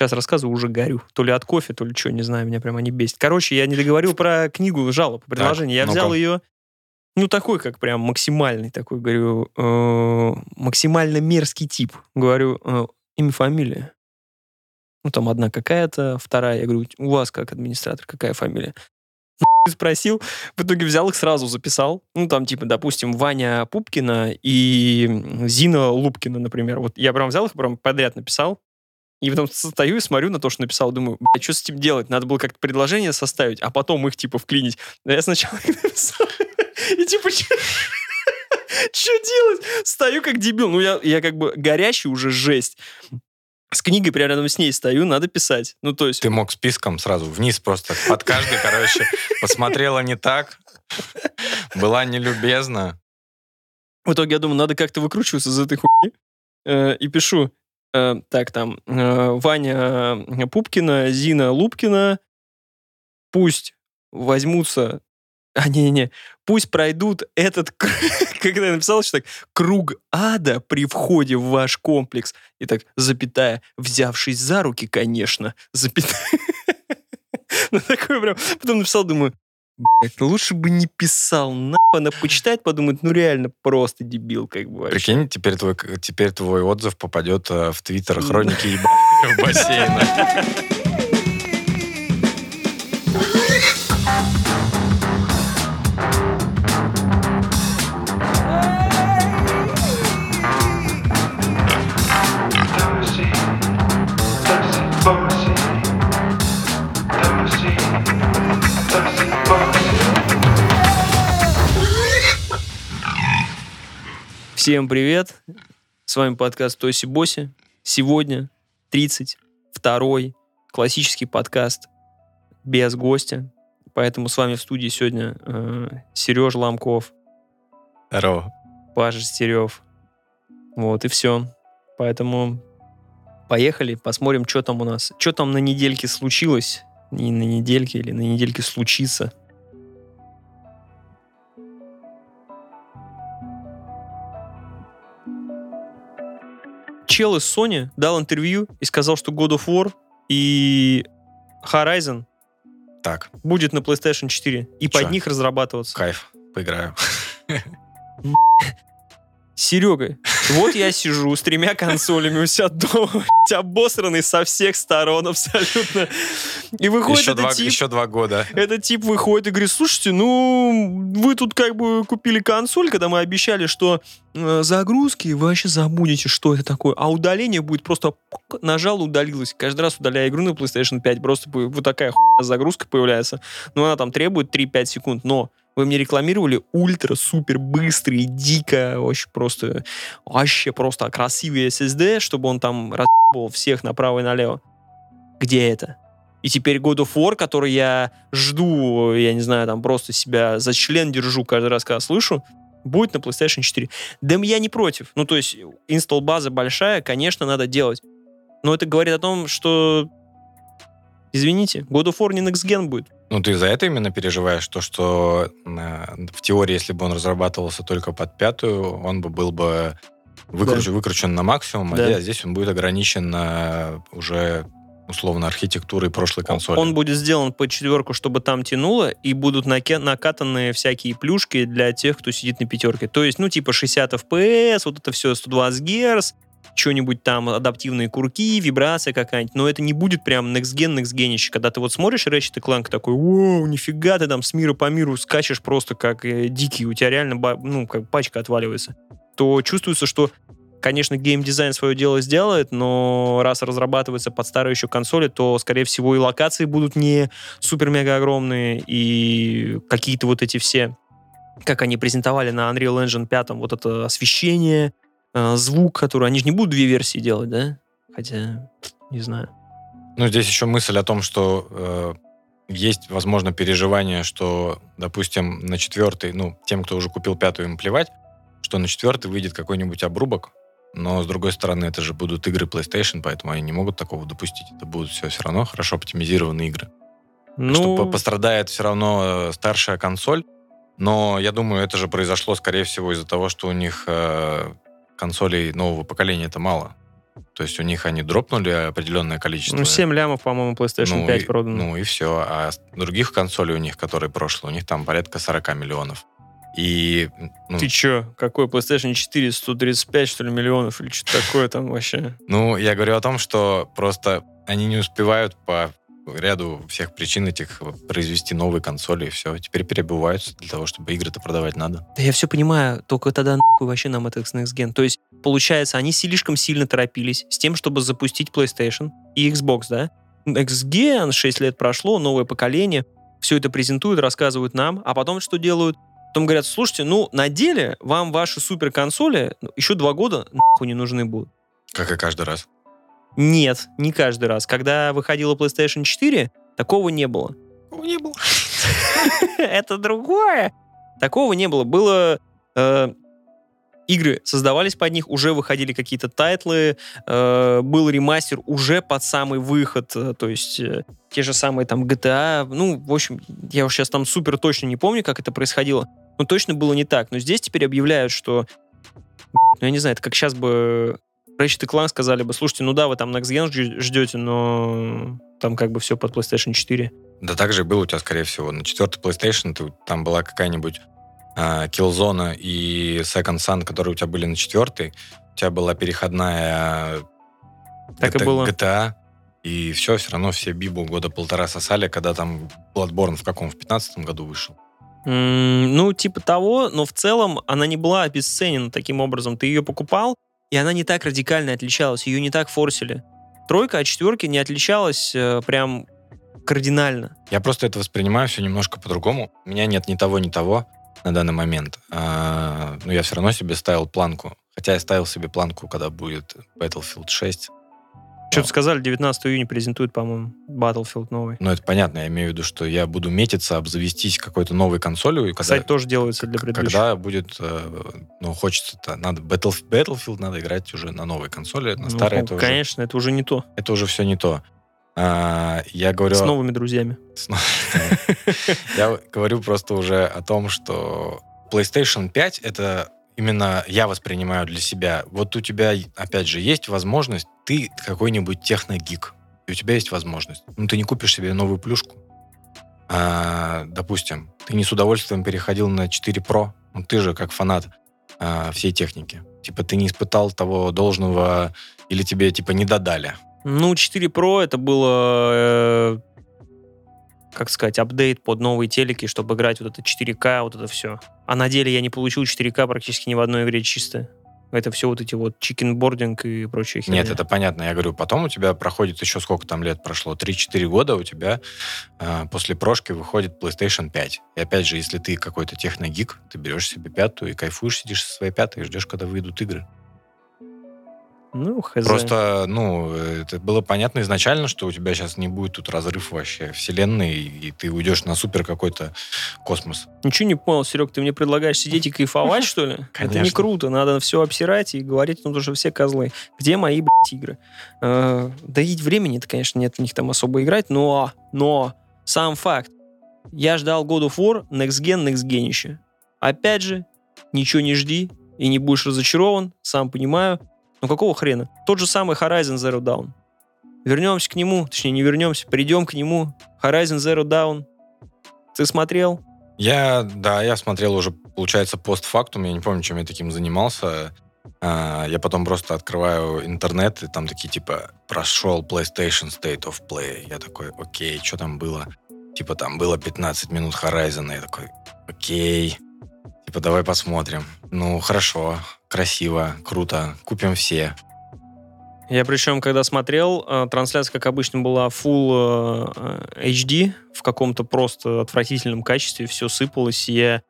Сейчас рассказываю, уже горю. То ли от кофе, то ли что, не знаю, меня прям они бесит. Короче, я не договорил про книгу жалоб, предложение. Я взял ее, ну, такой, как прям максимальный такой, говорю, э, максимально мерзкий тип. Говорю, э, имя, фамилия. Ну, там одна какая-то, вторая. Я говорю, у вас как администратор, какая фамилия? Спросил, в итоге взял их сразу, записал. Ну, там, типа, допустим, Ваня Пупкина и Зина Лупкина, например. Вот я прям взял их, прям подряд написал. И потом стою и смотрю на то, что написал, думаю, блядь, что с этим делать? Надо было как-то предложение составить, а потом их, типа, вклинить. Да я сначала написал. И, типа, что делать? Стою как дебил. Ну, я, я как бы горящий уже жесть. С книгой прямо рядом с ней стою, надо писать. Ну, то есть... Ты мог списком сразу вниз просто под каждый, короче, посмотрела не так, была нелюбезна. В итоге я думаю, надо как-то выкручиваться из этой хуйни. Э, и пишу, э, так, там, э, Ваня Пупкина, Зина Лупкина, пусть возьмутся, а, не-не-не, пусть пройдут этот, когда я написал еще так, круг ада при входе в ваш комплекс. И так, запятая, взявшись за руки, конечно, запятая. Ну, такой прям, потом написал, думаю, Блядь, ну лучше бы не писал, нахуй. Она почитает, подумает, ну реально просто дебил, как бы. вообще. Прикинь, теперь твой, теперь твой отзыв попадет э, в твиттер хроники ебаного бассейна. Всем привет! С вами подкаст Тоси Боси. Сегодня 32-й классический подкаст без гостя. Поэтому с вами в студии сегодня э, Сереж Ломков, Здорово. Паша Стерев. Вот и все. Поэтому поехали, посмотрим, что там у нас. Что там на недельке случилось. Не на недельке или на недельке случится. Чел из Sony дал интервью и сказал, что God of War и Horizon Так, будет на PlayStation 4 и Чё? под них разрабатываться. кайф, поиграю. Серега, вот я сижу с тремя консолями у себя дома, блядь, обосранный со всех сторон абсолютно. И выходит Еще этот два, тип, еще два года. этот тип выходит и говорит, слушайте, ну, вы тут как бы купили консоль, когда мы обещали, что э, загрузки вы вообще забудете, что это такое, а удаление будет просто нажал, удалилось. Каждый раз удаляя игру на PlayStation 5, просто вот такая хуйня загрузка появляется. Ну, она там требует 3-5 секунд, но вы мне рекламировали ультра, супер быстрый, дико, вообще просто, вообще просто красивый SSD, чтобы он там разбил всех направо и налево. Где это? И теперь God of War, который я жду, я не знаю, там просто себя за член держу каждый раз, когда слышу, будет на PlayStation 4. Да я не против. Ну, то есть, инсталл-база большая, конечно, надо делать. Но это говорит о том, что, извините, God of War не Next Gen будет. Ну, ты за это именно переживаешь, то, что э, в теории, если бы он разрабатывался только под пятую, он бы был бы выкручен, выкручен на максимум, Да. а здесь- он будет ограничен на уже условно архитектурой прошлой консоли. Он будет сделан по четверку, чтобы там тянуло, и будут наке- накатаны всякие плюшки для тех, кто сидит на пятерке. То есть, ну, типа 60 FPS, вот это все 120 Гц, что-нибудь там, адаптивные курки, вибрация какая-нибудь, но это не будет прям next gen, next geniще. Когда ты вот смотришь Ratchet Clank такой, вау, нифига, ты там с мира по миру скачешь просто как э, дикий, у тебя реально, ну, как пачка отваливается, то чувствуется, что Конечно, геймдизайн свое дело сделает, но раз разрабатывается под старые еще консоли, то, скорее всего, и локации будут не супер-мега огромные, и какие-то вот эти все, как они презентовали на Unreal Engine 5, вот это освещение, э, звук, который... Они же не будут две версии делать, да? Хотя, не знаю. Ну, здесь еще мысль о том, что э, есть, возможно, переживание, что, допустим, на четвертый, ну, тем, кто уже купил пятую, им плевать, что на четвертый выйдет какой-нибудь обрубок, но, с другой стороны, это же будут игры PlayStation, поэтому они не могут такого допустить. Это будут все все равно хорошо оптимизированные игры. Ну, Что по- пострадает все равно э, старшая консоль, но я думаю, это же произошло, скорее всего, из-за того, что у них э, консолей нового поколения это мало. То есть у них они дропнули определенное количество. Ну, 7 лямов, по-моему, PlayStation Ну 5 и- продано. Ну и все. А других консолей у них, которые прошлые, у них там порядка 40 миллионов. И ну, Ты чё? Какой PlayStation 4? 135, что ли, миллионов? Или что такое там вообще? Ну, я говорю о том, что просто они не успевают по ряду всех причин этих произвести новые консоли, и все. Теперь перебываются для того, чтобы игры-то продавать надо. Да я все понимаю, только тогда нахуй вообще нам этот Next Gen. То есть, получается, они слишком сильно торопились с тем, чтобы запустить PlayStation и Xbox, да? Gen, 6 лет прошло, новое поколение, все это презентуют, рассказывают нам, а потом что делают? Потом говорят, слушайте, ну, на деле вам ваши суперконсоли ну, еще два года нахуй не нужны будут. Как и каждый раз. Нет, не каждый раз. Когда выходила PlayStation 4, такого не было. Не было. Это другое. Такого не было. Было... э, игры создавались под них, уже выходили какие-то тайтлы, э, был ремастер уже под самый выход, э, то есть э, те же самые там GTA, ну, в общем, я уж сейчас там супер точно не помню, как это происходило, но точно было не так. Но здесь теперь объявляют, что, ну, я не знаю, это как сейчас бы Ratchet Clank сказали бы, слушайте, ну да, вы там Next Gen ждете, но там как бы все под PlayStation 4. Да так же и было у тебя, скорее всего. На четвертый PlayStation ты, там была какая-нибудь а, Killzone и Second Sun, которые у тебя были на четвертый. У тебя была переходная Так и GTA, было. GTA, и все, все равно все Бибу года полтора сосали, когда там Bloodborne в каком? В 15 году вышел. М, Ну, типа того, но в целом она не была обесценена таким образом. Ты ее покупал, и она не так радикально отличалась, ее не так форсили. Тройка от четверки не отличалась э, прям кардинально. Я просто это воспринимаю все немножко по-другому. У меня нет ни того, ни того на данный момент. А, но я все равно себе ставил планку. Хотя я ставил себе планку, когда будет Battlefield 6. Что-то сказали, 19 июня презентуют, по-моему, Battlefield новый. Ну, это понятно, я имею в виду, что я буду метиться, обзавестись какой-то новой консолью, и когда, Кстати, тоже делается для предыдущих. когда будет, э, ну, хочется-то, надо Battle- Battlefield надо играть уже на новой консоли, на Ну, старой это уже, конечно, это уже не то. это уже все не то. А, я говорю... С новыми друзьями. Я говорю просто уже о том, что PlayStation 5 это именно я воспринимаю для себя. Вот у тебя, опять же, есть возможность, ты какой-нибудь техногик, и у тебя есть возможность. Ну, ты не купишь себе новую плюшку. А, допустим, ты не с удовольствием переходил на 4 Pro, ну, ты же как фанат а, всей техники. Типа ты не испытал того должного, или тебе типа не додали. Ну, 4 Pro это было, э, как сказать, апдейт под новые телеки, чтобы играть вот это 4К, вот это все. А на деле я не получил 4К практически ни в одной игре чисто. Это все вот эти вот checkerboarding и прочая херня. Нет, это понятно. Я говорю, потом у тебя проходит еще сколько там лет прошло? 3-4 года у тебя э, после прошки выходит PlayStation 5. И опять же, если ты какой-то техногик, ты берешь себе пятую и кайфуешь, сидишь со своей пятой и ждешь, когда выйдут игры. Ну, хз. Просто, ну, это было понятно изначально, что у тебя сейчас не будет тут разрыв вообще вселенной, и ты уйдешь на супер какой-то космос. Ничего не понял, Серег, ты мне предлагаешь сидеть и кайфовать, что ли? Это не Конечно. круто, надо все обсирать и говорить о том, что все козлы. Где мои, блядь, игры? Э, Да и времени-то, конечно, нет в них там особо играть, но, но, сам факт. Я ждал God of War, Next Gen, Next Gen Опять же, ничего не жди и не будешь разочарован, сам понимаю. Но какого хрена? Тот же самый Horizon Zero Dawn. Вернемся к нему, точнее, не вернемся, придем к нему. Horizon Zero Dawn. Ты смотрел? Я, да, я смотрел уже, получается, постфактум, я не помню, чем я таким занимался. А, Я потом просто открываю интернет, и там такие, типа, прошел PlayStation State of Play. Я такой, окей, что там было? Типа, там было 15 минут Horizon, я такой, окей. Типа, давай посмотрим. Ну, хорошо, красиво, круто, купим все. Я причем, когда смотрел, э, трансляция, как обычно, была full э, HD, в каком-то просто отвратительном качестве, все сыпалось, и я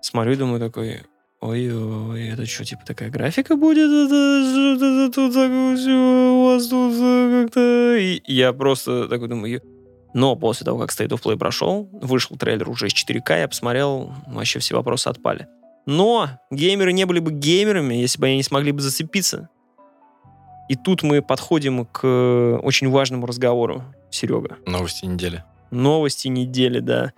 смотрю и думаю такой, ой-ой, это что, типа такая графика будет? Это тут у вас тут э, как-то... И я просто такой думаю, но после того, как State of Play прошел, вышел трейлер уже с 4К, я посмотрел, вообще все вопросы отпали. Но геймеры не были бы геймерами, если бы они не смогли бы зацепиться. И тут мы подходим к очень важному разговору, Серега. Новости недели. Новости недели, да.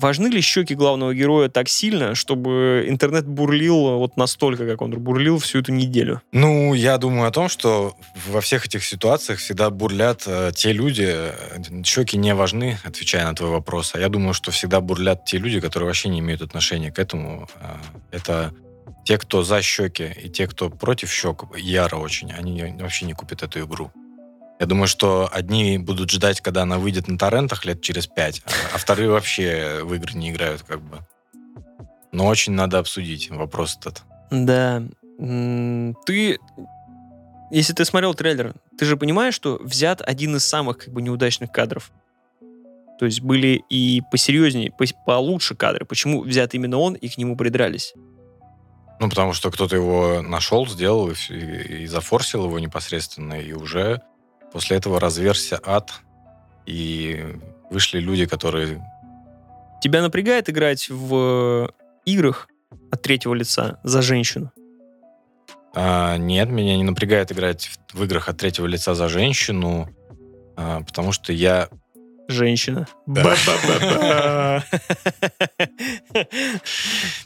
Важны ли щеки главного героя так сильно, чтобы интернет бурлил вот настолько, как он бурлил всю эту неделю? Ну, я думаю о том, что во всех этих ситуациях всегда бурлят э, те люди, щеки не важны, отвечая на твой вопрос, а я думаю, что всегда бурлят те люди, которые вообще не имеют отношения к этому. Э, это те, кто за щеки, и те, кто против щек, яро очень, они вообще не купят эту игру. Я думаю, что одни будут ждать, когда она выйдет на торрентах лет через пять, а вторые вообще в игры не играют как бы. Но очень надо обсудить вопрос этот. Да. Ты, если ты смотрел трейлер, ты же понимаешь, что взят один из самых как бы неудачных кадров. То есть были и посерьезнее, получше кадры. Почему взят именно он и к нему придрались? Ну, потому что кто-то его нашел, сделал и, и зафорсил его непосредственно, и уже После этого разверся ад, и вышли люди, которые... Тебя напрягает играть в играх от третьего лица за женщину? А, нет, меня не напрягает играть в, в играх от третьего лица за женщину, а, потому что я... Женщина.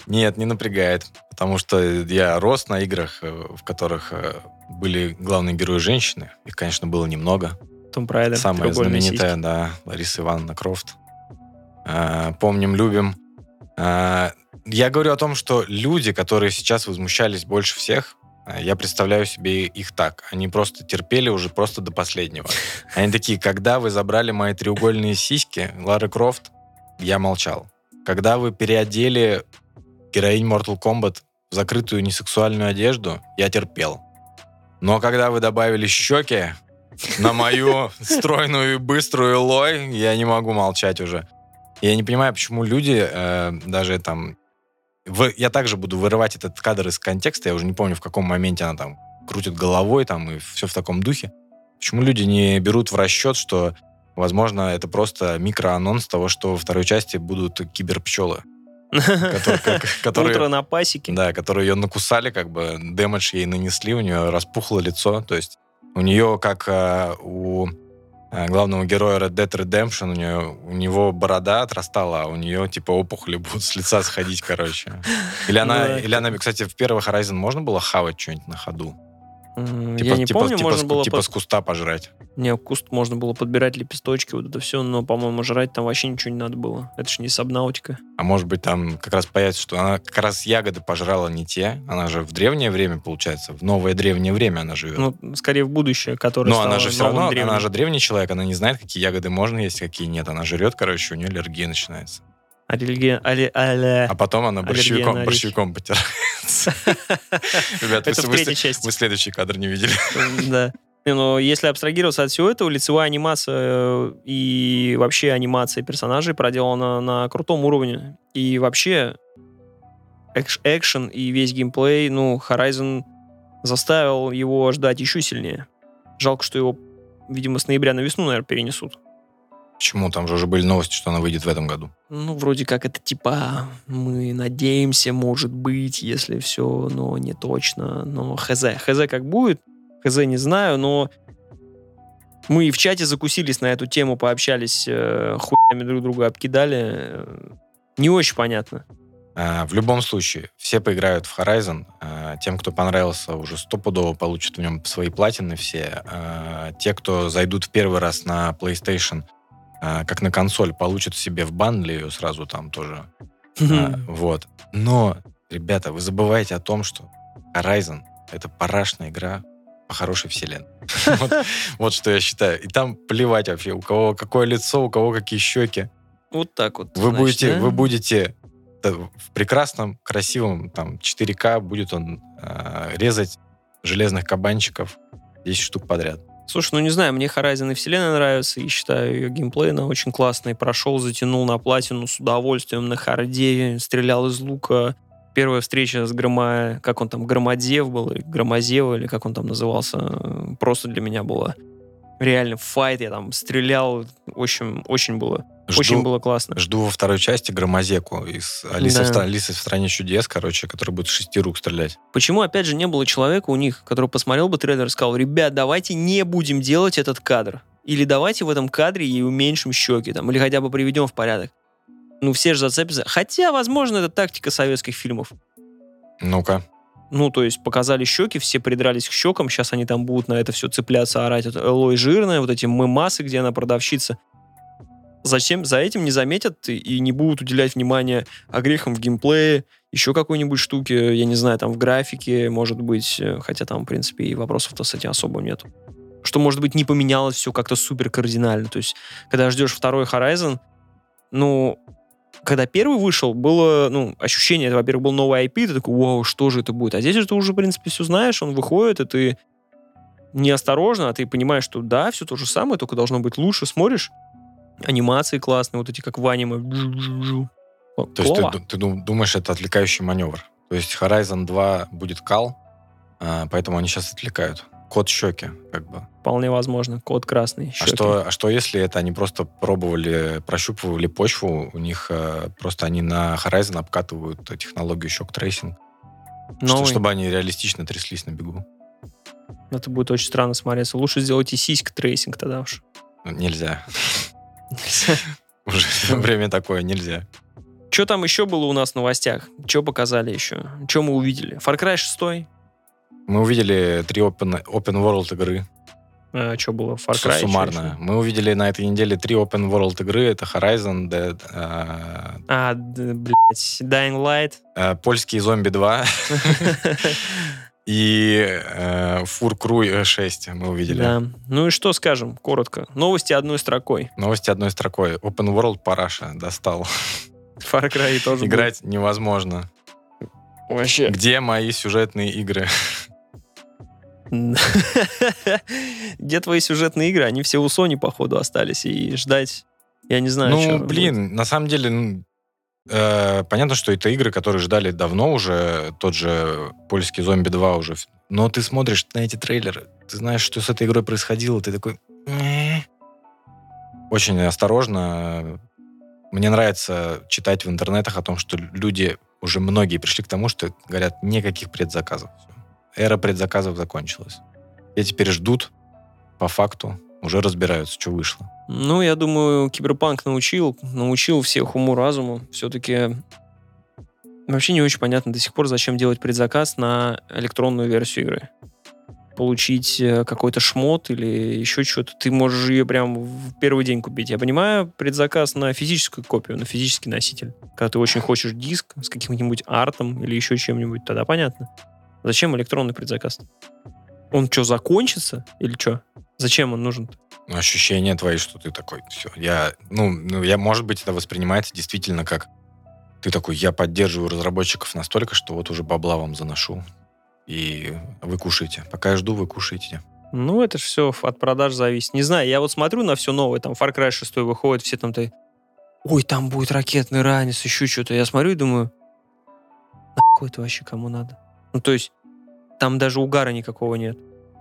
Нет, не напрягает, потому что я рос на играх, э, в которых э, были главные герои женщины. Их, конечно, было немного. Том Прайдер. Самая знаменитая, сиськи. да, Лариса Ивановна Крофт. А, помним, любим. А, я говорю о том, что люди, которые сейчас возмущались больше всех, а, я представляю себе их так. Они просто терпели уже просто до последнего. Они такие, когда вы забрали мои треугольные сиськи, Лара Крофт, я молчал. Когда вы переодели героинь Mortal Kombat в закрытую несексуальную одежду, я терпел. Но когда вы добавили щеки на мою стройную и быструю лой, я не могу молчать уже. Я не понимаю, почему люди э, даже там... В, я также буду вырывать этот кадр из контекста, я уже не помню, в каком моменте она там крутит головой там и все в таком духе. Почему люди не берут в расчет, что, возможно, это просто микроанонс того, что во второй части будут киберпчелы? Которые, Утро на пасеке. Да, которые ее накусали, как бы дэмэдж ей нанесли, у нее распухло лицо. То есть у нее, как э, у э, главного героя Red Dead Redemption, у, нее, у него борода отрастала, а у нее, типа, опухоли будут с лица сходить, короче. Или она, ну, или она, кстати, в первый Horizon можно было хавать что-нибудь на ходу? Типа, я не типа, помню, типа, можно было... Типа под... с куста пожрать. Не, куст можно было подбирать лепесточки, вот это все, но, по-моему, жрать там вообще ничего не надо было. Это же не сабнаутика. А может быть, там как раз появится, что она как раз ягоды пожрала не те. Она же в древнее время, получается, в новое древнее время она живет. Ну, скорее в будущее, которое Но она же все равно, древним. она же древний человек, она не знает, какие ягоды можно есть, какие нет. Она жрет, короче, у нее аллергия начинается. Аллергия, алле, алле, а потом она борщевиком, борщевиком потирается. Ребята, вы, следующий кадр не видели. Да. Но если абстрагироваться от всего этого, лицевая анимация э, и вообще анимация персонажей проделана на крутом уровне. И вообще экшен и весь геймплей, ну, Horizon заставил его ждать еще сильнее. Жалко, что его, видимо, с ноября на весну, наверное, перенесут. Почему? Там же уже были новости, что она выйдет в этом году. Ну, вроде как это типа мы надеемся, может быть, если все, но не точно. Но хз. Хз как будет, хз не знаю, но мы и в чате закусились на эту тему, пообщались, э, хуями друг друга обкидали. Не очень понятно. А, в любом случае, все поиграют в Horizon. А, тем, кто понравился, уже стопудово получат в нем свои платины все. А, те, кто зайдут в первый раз на PlayStation, как на консоль, получат себе в бандле ее сразу там тоже. А, вот. Но, ребята, вы забываете о том, что Horizon — это парашная игра по хорошей вселенной. вот, вот что я считаю. И там плевать вообще, у кого какое лицо, у кого какие щеки. Вот так вот. Вы значит, будете, да? вы будете в прекрасном, красивом там 4К будет он э, резать железных кабанчиков 10 штук подряд. Слушай, ну не знаю, мне Horizon и Вселенная нравится, и считаю ее геймплей очень классный. Прошел, затянул на платину с удовольствием, на харде, стрелял из лука. Первая встреча с Грома... Как он там, Громадев был, или Громозева, или как он там назывался, просто для меня было реально файт, я там стрелял, в общем, очень было Жду, Очень было классно. Жду во второй части Громозеку из Алисы, да. в, Алисы в стране чудес, короче, который будет шести рук стрелять. Почему, опять же, не было человека у них, который посмотрел бы трейлер и сказал, ребят, давайте не будем делать этот кадр. Или давайте в этом кадре и уменьшим щеки, там, или хотя бы приведем в порядок. ну, все же зацепятся. Хотя, возможно, это тактика советских фильмов. Ну-ка. Ну, то есть показали щеки, все придрались к щекам, сейчас они там будут на это все цепляться, орать. Элой жирная, вот эти мемасы, где она продавщица. Зачем? За этим не заметят и- не будут уделять внимание огрехам в геймплее, еще какой-нибудь штуке, я не знаю, там в графике, может быть, э, хотя там, в принципе, и вопросов-то с этим особо нет. Что, может быть, не поменялось все как-то супер кардинально. То есть, когда ждешь второй Horizon, ну, когда первый вышел, было, ну, ощущение, это, во-первых, был новый IP, ты такой, вау, что же это будет? А здесь же ты уже, в принципе, все знаешь, он выходит, и ты неосторожно, а ты понимаешь, что да, все то же самое, только должно быть лучше, смотришь, анимации классные, вот эти, как в аниме. То есть ты, ты дум- думаешь, это отвлекающий маневр. То есть Horizon 2 будет кал, а, поэтому они сейчас отвлекают. Код щеки, как бы. Вполне возможно. Код красный. А щеки. что, а что если это они просто пробовали, прощупывали почву, у них э, просто они на Horizon обкатывают технологию щек tracing, что- чтобы они реалистично тряслись на бегу. Это будет очень странно смотреться. Лучше сделайте сиськ tracing тогда уж. Нельзя. Уже время такое, нельзя. Что там еще было у нас в новостях? Что показали еще? Что мы увидели? Far Cry 6? Мы увидели три open, open world игры. что было? Far Cry? Суммарно. Мы увидели на этой неделе три open world игры. Это Horizon, Dead, э, А, д- блядь, Dying Light. э, польский зомби 2 и э, Crew 6 мы увидели. Да. Ну и что скажем, коротко. Новости одной строкой. Новости одной строкой. Open World параша достал. Far Cry тоже Играть невозможно. будет. Вообще. Где мои сюжетные игры? Где твои сюжетные игры? Они все у Sony, походу, остались. И ждать, я не знаю, ну, блин, на самом деле, ну, э, понятно, что это игры, которые ждали давно уже. Тот же польский зомби 2 уже. Но ты смотришь на эти трейлеры, ты знаешь, что с этой игрой происходило, ты такой... Очень осторожно. Мне нравится читать в интернетах о том, что люди, уже многие пришли к тому, что говорят, никаких предзаказов. Эра предзаказов закончилась. И теперь ждут, по факту, уже разбираются, что вышло. Ну, я думаю, Киберпанк научил, научил всех уму-разуму. Все-таки вообще не очень понятно до сих пор, зачем делать предзаказ на электронную версию игры. Получить э, какой-то шмот или еще что-то. Ты можешь ее прям в первый день купить. Я понимаю, предзаказ на физическую копию, на физический носитель. Когда ты очень хочешь диск с каким-нибудь артом или еще чем-нибудь, тогда понятно. Зачем электронный предзаказ? Он что, закончится? Или что? Зачем он нужен? Ну, ощущения твои, что ты такой, все, я, ну, ну, я, может быть, это воспринимается действительно как ты такой, я поддерживаю разработчиков настолько, что вот уже бабла вам заношу, и вы кушаете. Пока я жду, вы кушаете. Ну, это же все от продаж зависит. Не знаю, я вот смотрю на все новое, там Far Cry 6 выходит, все там то ой, там будет ракетный ранец, еще что-то. Я смотрю и думаю, нахуй это вообще кому надо? Ну, то есть, там даже угара никакого нет.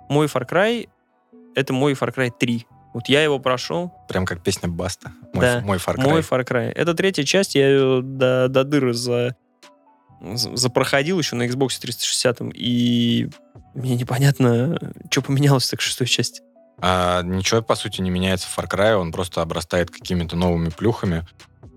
Мой Far Cry — это мой Far Cry 3. Вот я его прошел, Прям как песня Баста. Мой, Да, мой Far Cry. мой Far Cry. Это третья часть, я ее до, до дыры за, за- запроходил еще на Xbox 360, и мне непонятно, что поменялось так в шестой части. А ничего, по сути, не меняется в Far Cry, он просто обрастает какими-то новыми плюхами,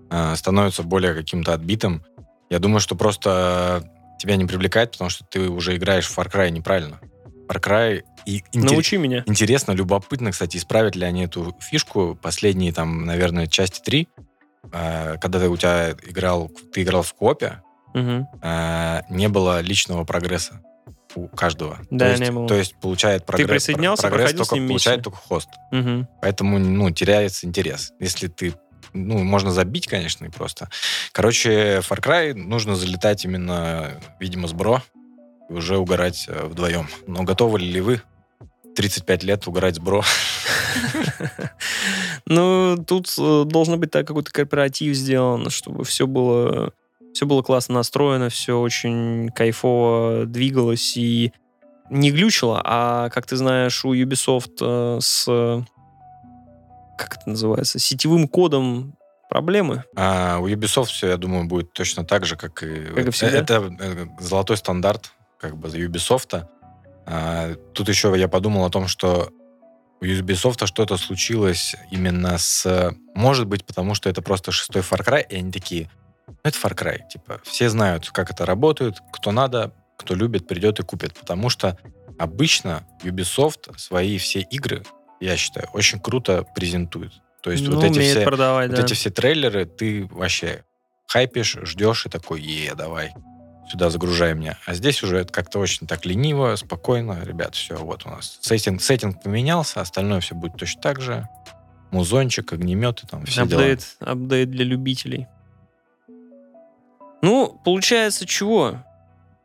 а, становится более каким-то отбитым. Я думаю, что просто тебя не привлекает, потому что ты уже играешь в Far Cry неправильно. Far Cry и интер- Научи меня. Интересно, любопытно, кстати, исправят ли они эту фишку последние, там, наверное, части 3, э, когда ты у тебя играл, ты играл в копе, Мгм. э, не было личного прогресса у каждого. Да, то есть, не было. То есть получает прогресс, присоединялся, прогресс только с ним получает только хост. Мгм. Поэтому, ну, теряется интерес. Если ты ну, можно забить, конечно, и просто. Короче, Far Cry нужно залетать именно, видимо, с бро и уже угорать э, вдвоем. Но готовы ли вы 35 лет угорать с бро? Ну, тут э, должен быть так какой-то кооператив сделан, чтобы все было, все было классно настроено, все очень кайфово двигалось и не глючило, а, как ты знаешь, у Ubisoft э, с, как это называется, сетевым кодом проблемы. А у Ubisoft все, я думаю, будет точно так же, как и... Как и всегда. Это золотой стандарт как бы Ubisoft. А, тут еще я подумал о том, что у Ubisoft что-то случилось именно с... Может быть, потому что это просто шестой Far Cry, и они такие, «Ну, это Far Cry. Типа, все знают, как это работает, кто надо, кто любит, придет и купит. Потому что обычно Ubisoft свои все игры, я считаю, очень круто презентует. То есть Ну, вот, эти все, продавать, вот да. эти все трейлеры ты вообще хайпишь, ждешь и такой, е, давай, сюда загружай меня. А здесь уже это как-то очень так лениво, спокойно. Ребят, все, вот у нас сеттинг, сеттинг поменялся, остальное все будет точно так же. Музончик, огнеметы, там все дела. Апдейт, апдейт для любителей. Ну, получается, чего?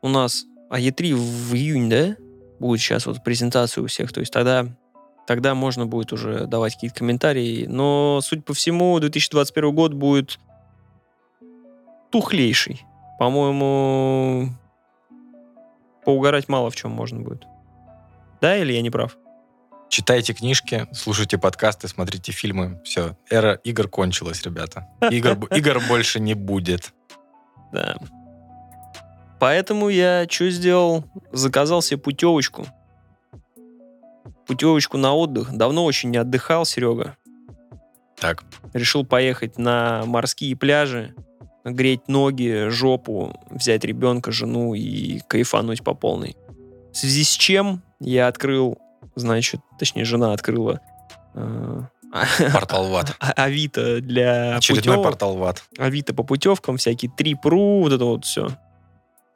У нас а Е3 в июне, да? Будет сейчас вот презентация у всех. То есть тогда, тогда можно будет уже давать какие-то комментарии. Но, судя по всему, 2021 год будет тухлейший. По-моему, поугарать мало в чем можно будет. Да, или я не прав? Читайте книжки, слушайте подкасты, смотрите фильмы. Все, эра игр кончилась, ребята. Игр, игр больше не будет. Да. Поэтому я что сделал? Заказал себе путевочку. Путевочку на отдых. Давно очень не отдыхал, Серега. Так, Решил поехать на морские пляжи, греть ноги, жопу, взять ребенка, жену и кайфануть по полной. В связи с чем я открыл, значит, точнее, жена открыла э, портал ВАД. а- Авито для Очередной путевок. портал ВАД. Авито по путевкам, всякие трип.ру, вот это вот все.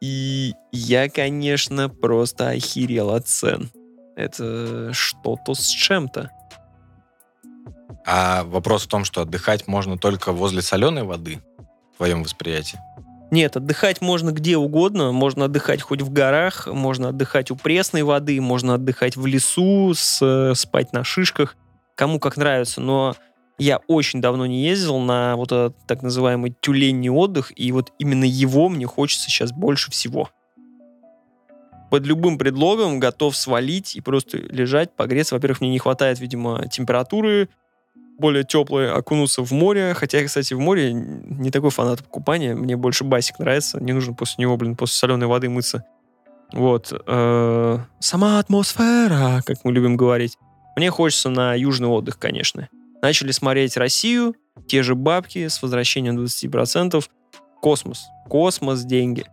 И я, конечно, просто охерел от цен. Это что-то с чем-то. А вопрос в том, что отдыхать можно только возле соленой воды, в твоем восприятии. Нет, отдыхать можно где угодно. Можно отдыхать хоть в горах, можно отдыхать у пресной воды, можно отдыхать в лесу, с- спать на шишках. Кому как нравится. Но я очень давно не ездил на вот этот так называемый тюленний отдых, и вот именно его мне хочется сейчас больше всего. Под любым предлогом готов свалить и просто лежать, погреться. Во-первых, мне не хватает, видимо, температуры более теплые, окунуться в море. Хотя, кстати, в море не такой фанат купания. Мне больше басик нравится. Не нужно после него, блин, после соленой воды мыться. Вот. э, Сама атмосфера, как мы любим говорить. Мне хочется на южный отдых, конечно. Начали смотреть Россию, те же бабки с возвращением 20%. Космос. Космос, деньги.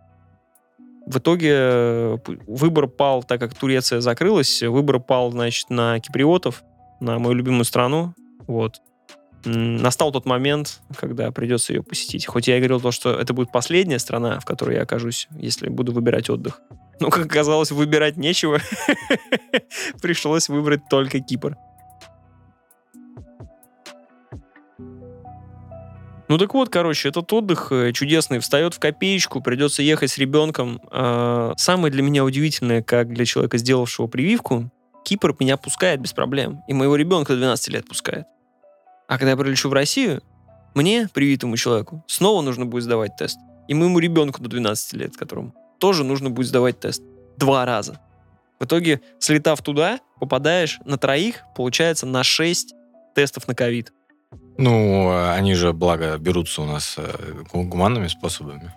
В итоге э, выбор пал, так как Турция закрылась, выбор пал, значит, на киприотов, на мою любимую страну. Вот. Настал тот момент, когда придется ее посетить. Хоть я и говорил то, что это будет последняя страна, в которой я окажусь, если буду выбирать отдых. Но, как оказалось, выбирать нечего. Пришлось выбрать только Кипр. Ну так вот, короче, этот отдых э, чудесный встает в копеечку, придется ехать с ребенком. А, Самое для меня удивительное, как для человека, сделавшего прививку, Кипр меня пускает без проблем. И моего ребенка до 12 лет пускает. А когда я прилечу в Россию, мне, привитому человеку, снова нужно будет сдавать тест. И моему ребенку до 12 лет, которому тоже нужно будет сдавать тест. Два раза. В итоге, слетав туда, попадаешь на троих, получается на 6 тестов на ковид. Ну, они же, благо, берутся у нас э, гу- гуманными способами.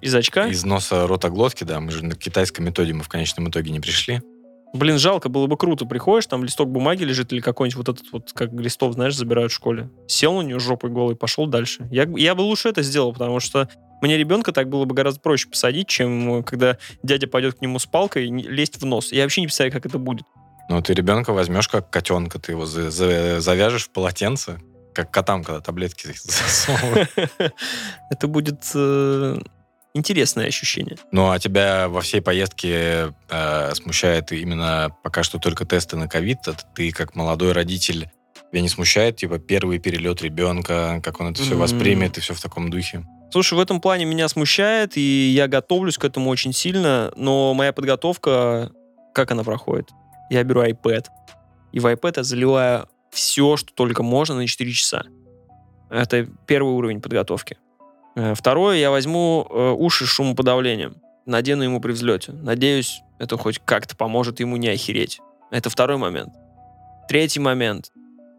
Из очка. Из носа ротоглотки, да, мы же на китайской методе мы в конечном итоге не пришли. Блин, жалко, было бы круто. Приходишь, там листок бумаги лежит или какой-нибудь вот этот вот, как листов, знаешь, забирают в школе. Сел на нее жопой голый, пошел дальше. Я, я бы лучше это сделал, потому что мне ребенка так было бы гораздо проще посадить, чем э, когда дядя пойдет к нему с палкой и лезть в нос. Я вообще не представляю, как это будет. Ну, ты ребенка возьмешь как котенка, ты его за- за- завяжешь в полотенце, как котам, когда таблетки засовывают. Это будет э, интересное ощущение. Ну, а тебя во всей поездке э, смущает именно пока что только тесты на ковид? Ты как молодой родитель, тебя не смущает, типа, первый перелет ребенка, как он это все М. воспримет и все в таком духе? Слушай, в этом плане меня смущает, и я готовлюсь к этому очень сильно, но моя подготовка, как она проходит? Я беру iPad, и в iPad я заливаю все, что только можно на 4 часа. Это первый уровень подготовки. Э, Второе, я возьму э, уши с шумоподавлением, надену ему при взлете. Надеюсь, это хоть как-то поможет ему не охереть. Это второй момент. Третий момент.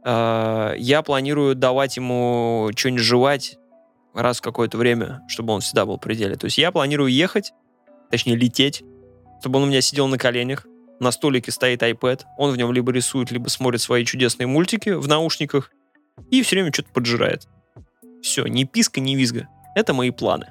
Э, Я планирую давать ему что-нибудь жевать раз в какое-то время, чтобы он всегда был в пределе. То есть я планирую ехать, точнее лететь, чтобы он у меня сидел на коленях, на столике стоит iPad, он в нем либо рисует, либо смотрит свои чудесные мультики в наушниках и все время что-то поджирает. Все, ни писка, ни визга. Это мои планы.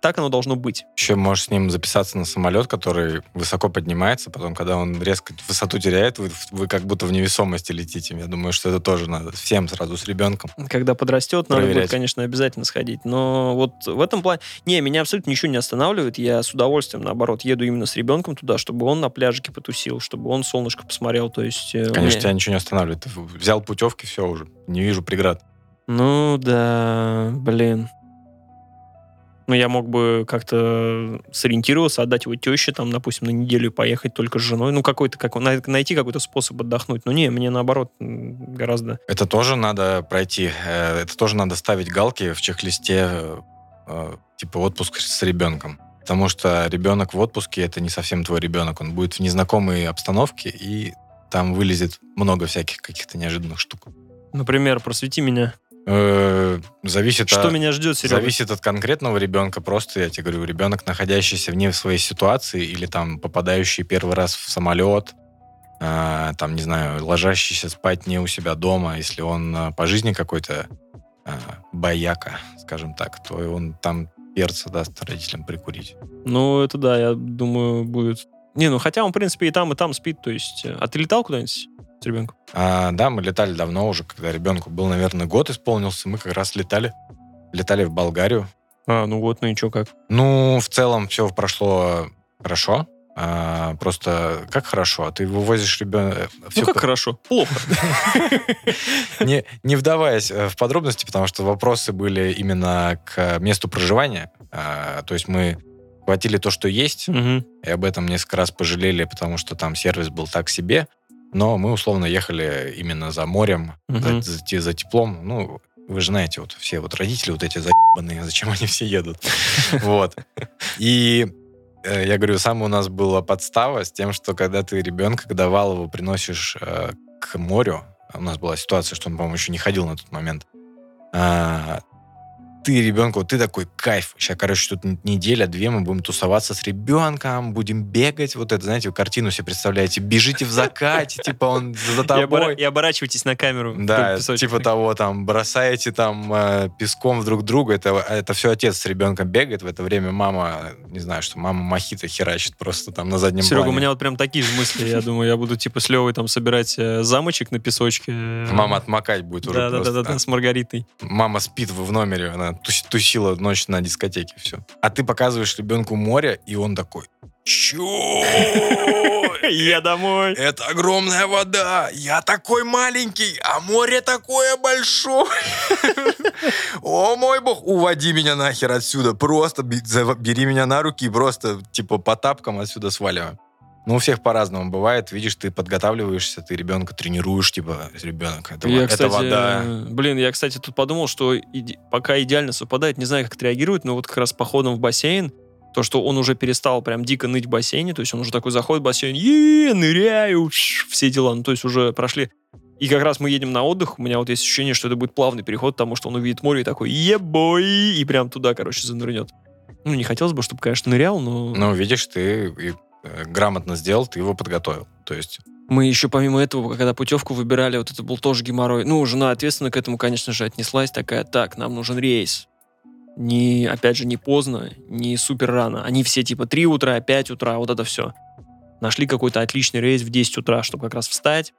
Так оно должно быть. Еще можешь с ним записаться на самолет, который высоко поднимается, потом, когда он резко высоту теряет, вы, вы как будто в невесомости летите. Я думаю, что это тоже надо всем сразу с ребенком. Когда подрастет, надо будет, Проверять. конечно, обязательно сходить. Но вот в этом плане... Не, меня абсолютно ничего не останавливает. Я с удовольствием, наоборот, еду именно с ребенком туда, чтобы он на пляжике потусил, чтобы он солнышко посмотрел. То есть... э, Конечно, мне- тебя ничего не останавливает. Ты взял путевки, все уже. Не вижу преград. Ну да, блин. Ну, я мог бы как-то сориентироваться, отдать его теще, там, допустим, на неделю поехать только с женой. Ну, какой-то, как, най- найти какой-то способ отдохнуть. Но не, мне наоборот гораздо... Это тоже надо пройти. э, Это тоже надо ставить галки в чек-листе, э, типа отпуск с ребенком. Потому что ребенок в отпуске это не совсем твой ребенок. Он будет в незнакомой обстановке, и там вылезет много всяких каких-то неожиданных штук. Например, просвети меня. Э, Зависит Что от- меня ждет, Серега? Зависит от конкретного ребенка. Просто, я тебе говорю, ребенок, находящийся вне своей ситуации или там попадающий первый раз в самолет, э, там, не знаю, ложащийся спать не у себя дома, если он э, по жизни какой-то э, бояка, скажем так, то он там перца даст родителям прикурить. Ну, это да, я думаю, будет... Не, ну хотя он, в принципе, и там, и там спит. То есть... э, А ты летал куда-нибудь с ребенком? А, да, мы летали давно уже, когда ребенку был, наверное, год исполнился, мы как раз летали. Летали в Болгарию. А, ну вот, ну и чё, как? Ну, в целом все прошло хорошо. А, просто как хорошо? Ты вывозишь ребенка... Ну, как хорошо. Плохо. Не, не вдаваясь э, в подробности, потому что вопросы были именно к месту проживания. А, то есть мы хватили то, что есть, и об этом несколько раз пожалели, потому что там сервис был так себе. Но мы условно ехали именно за морем, Мгм. за, за за теплом. Ну, вы же знаете, вот все вот родители вот эти заебанные, зачем они все едут. Вот. И э, я говорю, самая у нас была подстава с тем, что когда ты ребенка годовалого приносишь э, к морю, у нас была ситуация, что он, по-моему, еще не ходил на тот момент, а, ты ребенку, вот ты такой, кайф, сейчас, короче, тут н- неделя, две мы будем тусоваться с ребенком, будем бегать, вот это, знаете, вы картину себе представляете, бежите в закате, типа он за тобой. и оборачивайтесь на камеру. Да, типа того, там, бросаете там э, песком в друг друга, это, это все отец с ребенком бегает, в это время мама, не знаю, что мама мохито херачит просто там на заднем Серега, у меня вот прям такие же мысли. Я думаю, я буду типа с Левой там собирать э, замочек на песочке. Мама отмокать будет уже Да, да, да, просто. да, да, с Маргаритой. Мама спит в в номере, она тус- тусила ночь на дискотеке, все. А ты показываешь ребенку море, и он такой, чё? Я домой. Это огромная вода, я такой маленький, а море такое большое. О мой бог, уводи меня нахер отсюда, просто бери меня на руки и просто типа по тапкам отсюда сваливаем. Ну, у всех по-разному бывает. Видишь, ты подготавливаешься, ты ребенка тренируешь, типа, ребенок, это, Я, это кстати, вода. блин, я, кстати, тут подумал, что иде- пока идеально совпадает, не знаю, как это реагирует, но вот как раз походом в бассейн, то, что он уже перестал прям дико ныть в бассейне, то есть он уже такой заходит в бассейн, е ныряю, все дела, ну, то есть уже прошли. И как раз мы едем на отдых, у меня вот есть ощущение, что это будет плавный переход, потому что он увидит море и такой, ебой, и прям туда, короче, занырнет. Ну, не хотелось бы, чтобы, конечно, нырял, но... Ну, видишь, ты грамотно сделал, ты его подготовил. То есть, Мы еще помимо этого, когда путевку выбирали, вот это был тоже геморрой. Ну, жена ответственно к этому, конечно же, отнеслась такая, так, нам нужен рейс. Не, опять же, не поздно, не супер рано. Они все типа 3 утра, 5 утра, вот это все. Нашли какой-то отличный рейс в 10 утра, чтобы как раз встать.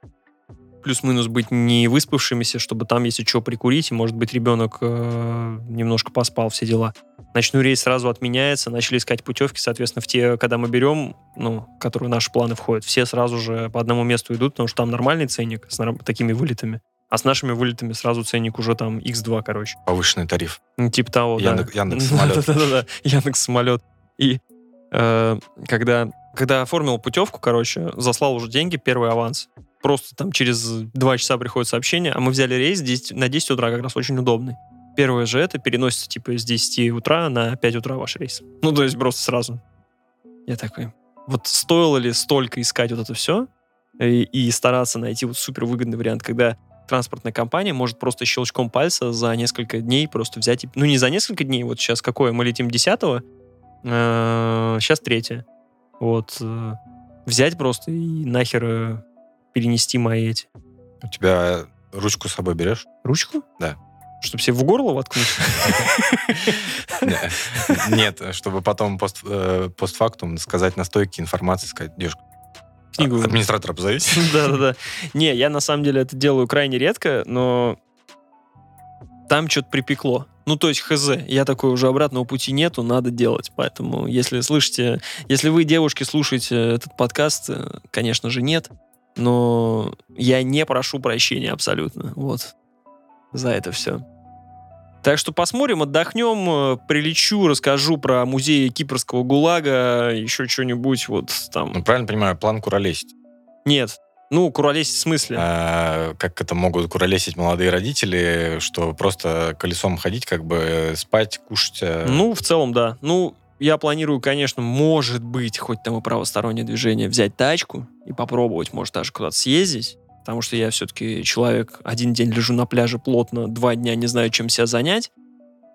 Плюс-минус быть не выспавшимися, чтобы там, если что, прикурить, и, может быть, ребенок э, немножко поспал, все дела. Ночной рейс сразу отменяется, начали искать путевки, соответственно, в те, когда мы берем, ну, которые в наши планы входят, все сразу же по одному месту идут, потому что там нормальный ценник с норм- такими вылетами. А с нашими вылетами сразу ценник уже там x2, короче. повышенный тариф. Ну, типа того, да. Яндекс- Яндекс.Самолет. Да-да-да, Яндекс самолет. И э, когда, когда оформил путевку, короче, заслал уже деньги, первый аванс. Просто там через два часа приходит сообщение, а мы взяли рейс 10 на 10 утра, как раз очень удобный. Первое же это переносится типа с 10 утра на 5 утра ваш рейс. Ну, то есть просто сразу. Я такой, вот стоило ли столько искать вот это все и, и стараться найти вот супер выгодный вариант, когда транспортная компания может просто щелчком пальца за несколько дней просто взять, и- ну не за несколько дней, вот сейчас какое, мы летим 10 сейчас третье. Вот. э, взять просто и нахер э, перенести мои эти. У тебя ручку с собой берешь? Ручку? Да. Чтобы себе в горло воткнуть? Нет, чтобы потом э, постфактум сказать на стойке информации, сказать, девушка, Книгу. администратора позовите. Да-да-да. Не, я на самом деле это делаю крайне редко, но там что-то припекло. Ну, то есть, хз, я такой уже обратного пути нету, надо делать. Поэтому, если слышите, если вы, девушки, слушаете этот подкаст, э, конечно же, нет. Но я не прошу прощения абсолютно. Вот. За это все. Так что посмотрим, отдохнем, э, прилечу, расскажу про музей кипрского ГУЛАГа, еще что-нибудь вот там. Ну, правильно понимаю, план куролесить. Нет. Ну, куролесить в смысле? А, как это могут куролесить молодые родители, что просто колесом ходить, как бы спать, кушать. а- Ну, в целом, да. Ну, я планирую, конечно, может быть, хоть там и правостороннее движение, взять тачку и попробовать, может, даже куда-то съездить. Потому что я все-таки человек, один день лежу на пляже плотно, два дня не знаю, чем себя занять.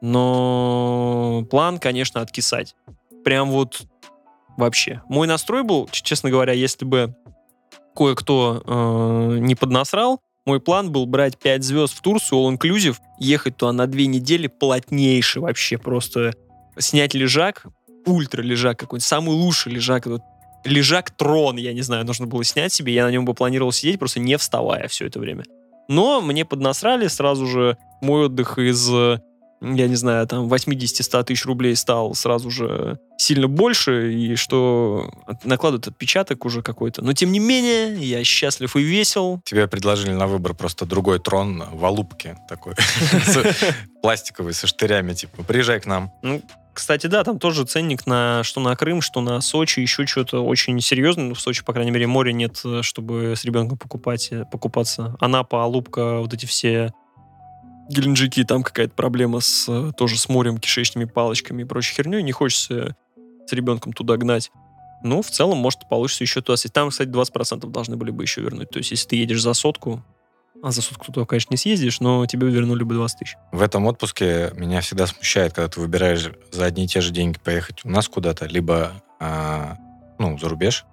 Но план, конечно, откисать. Прям вот вообще. Мой настрой был, честно говоря, если бы кое-кто э, не поднасрал, мой план был брать 5 звезд в Турцию, all-inclusive, ехать туда на две недели плотнейший вообще, просто снять лежак, ультра лежак какой-нибудь, самый лучший лежак, вот лежак трон, я не знаю, нужно было снять себе, я на нем бы планировал сидеть, просто не вставая все это время. Но мне поднасрали, сразу же мой отдых из, я не знаю, там 80-100 тысяч рублей стал сразу же сильно больше, и что накладывает отпечаток уже какой-то. Но тем не менее, я счастлив и весел. Тебе предложили на выбор просто другой трон в Алубке такой, пластиковый, со штырями, типа, приезжай к нам. Ну, кстати, да, там тоже ценник на что на Крым, что на Сочи, еще что-то очень серьезное. Ну, в Сочи, по крайней мере, моря нет, э, чтобы с ребенком покупать, э, покупаться. Анапа, Алубка, вот эти все Геленджики, там какая-то проблема с, э, тоже с морем, кишечными палочками и прочей херней. Не хочется с ребенком туда гнать. Ну, в целом, может, получится еще туда. Там, кстати, 20% должны были бы еще вернуть. То есть, если ты едешь за сотку, а за сотку туда, конечно, не съездишь, но тебе вернули бы 20 тысяч. В этом отпуске меня всегда смущает, когда ты выбираешь за одни и те же деньги поехать у нас куда-то, либо а, ну, за рубеж.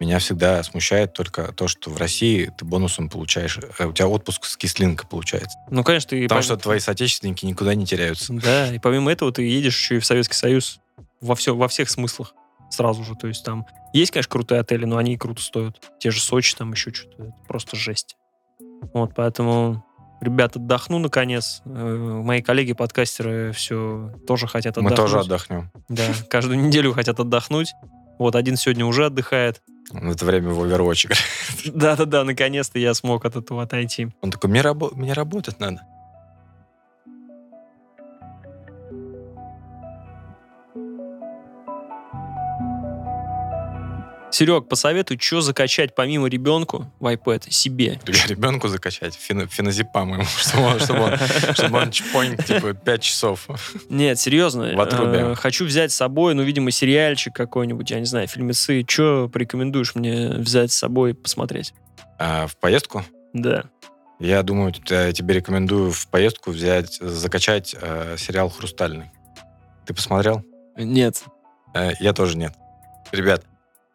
Меня всегда смущает только то, что в России ты бонусом получаешь, э, у тебя отпуск с кислинкой получается. Ну, конечно, ты... Потому пом- что твои соотечественники никуда не теряются. Да, и помимо этого ты едешь еще и в Советский Союз во, все, во всех смыслах сразу же. То есть там есть, конечно, крутые отели, но они и круто стоят. Те же Сочи, там еще что-то. Это просто жесть. Вот, поэтому, ребят, отдохну наконец. Э, Мои коллеги-подкастеры все тоже хотят Мы отдохнуть. тоже отдохнем. Да, каждую неделю хотят отдохнуть. Вот один сегодня уже отдыхает. В это время в Overwatch. Да-да-да, наконец-то я смог от этого отойти. Он такой, мне, рабо- мне работать надо. Серег, посоветуй, что закачать помимо ребенку в iPad себе. Ребенку закачать фено- феназепам ему, чтобы он, чтобы он, чтобы он чпонь, типа, 5 часов. Нет, серьезно. В отрубе. э, хочу взять с собой, ну, видимо, сериальчик какой-нибудь, я не знаю, фильмецы. Что порекомендуешь мне взять с собой посмотреть? А в поездку Да. Я думаю, т- тебе рекомендую в поездку взять, закачать э, сериал «Хрустальный». Ты посмотрел? Нет. Э, я тоже нет. Ребят,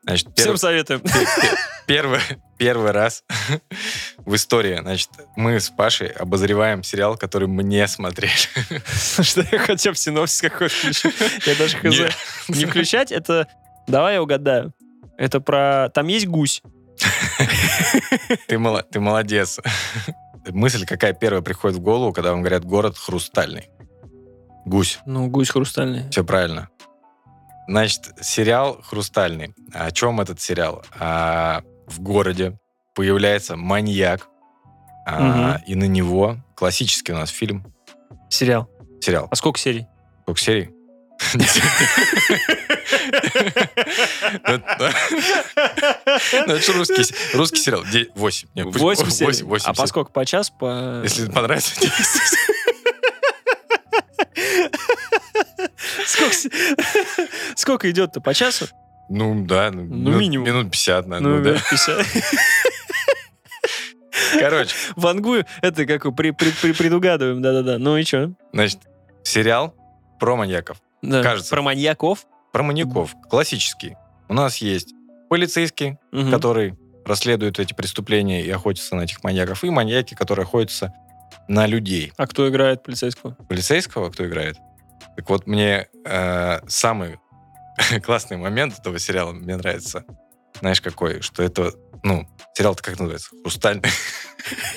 значит, Всем перв- советуем. пе- пе- первый, первый раз в истории, значит, мы с Пашей обозреваем сериал, который мы не смотрели. Что я хотя бы синопсис какой включу. Я даже хз. Не- включать, это... Давай я угадаю. Это про... Там есть гусь. Ты молодец. Мысль какая первая приходит в голову, когда вам говорят «город хрустальный». Гусь. Ну, гусь хрустальный. Все правильно. Значит, сериал «Хрустальный». О чем этот сериал? А, в городе появляется маньяк, а, и на него классический у нас фильм, Сериал. сериал. А сколько серий? Сколько серий? Ну, ну, русский, русский сериал. Восемь. Восемь серий. А по сколько? По час? По... Если понравится, Сколько, идет-то? По часу? Ну, да. Ну, минут- минимум. Минут 50, наверное, Ну, минут 50. Короче, Вангую, это как предугадываем, да-да-да. Ну и что? значит, сериал про маньяков. Да. Кажется. Про маньяков? Про маньяков. Классический. У нас есть полицейский, Мгм. который расследует эти преступления и охотится на этих маньяков, и маньяки, которые охотятся на людей. А кто играет полицейского? Полицейского кто играет? Так вот, мне э, самый классный момент этого сериала мне нравится. Знаешь, какой? Что это, ну, сериал-то как называется? Хрустальный.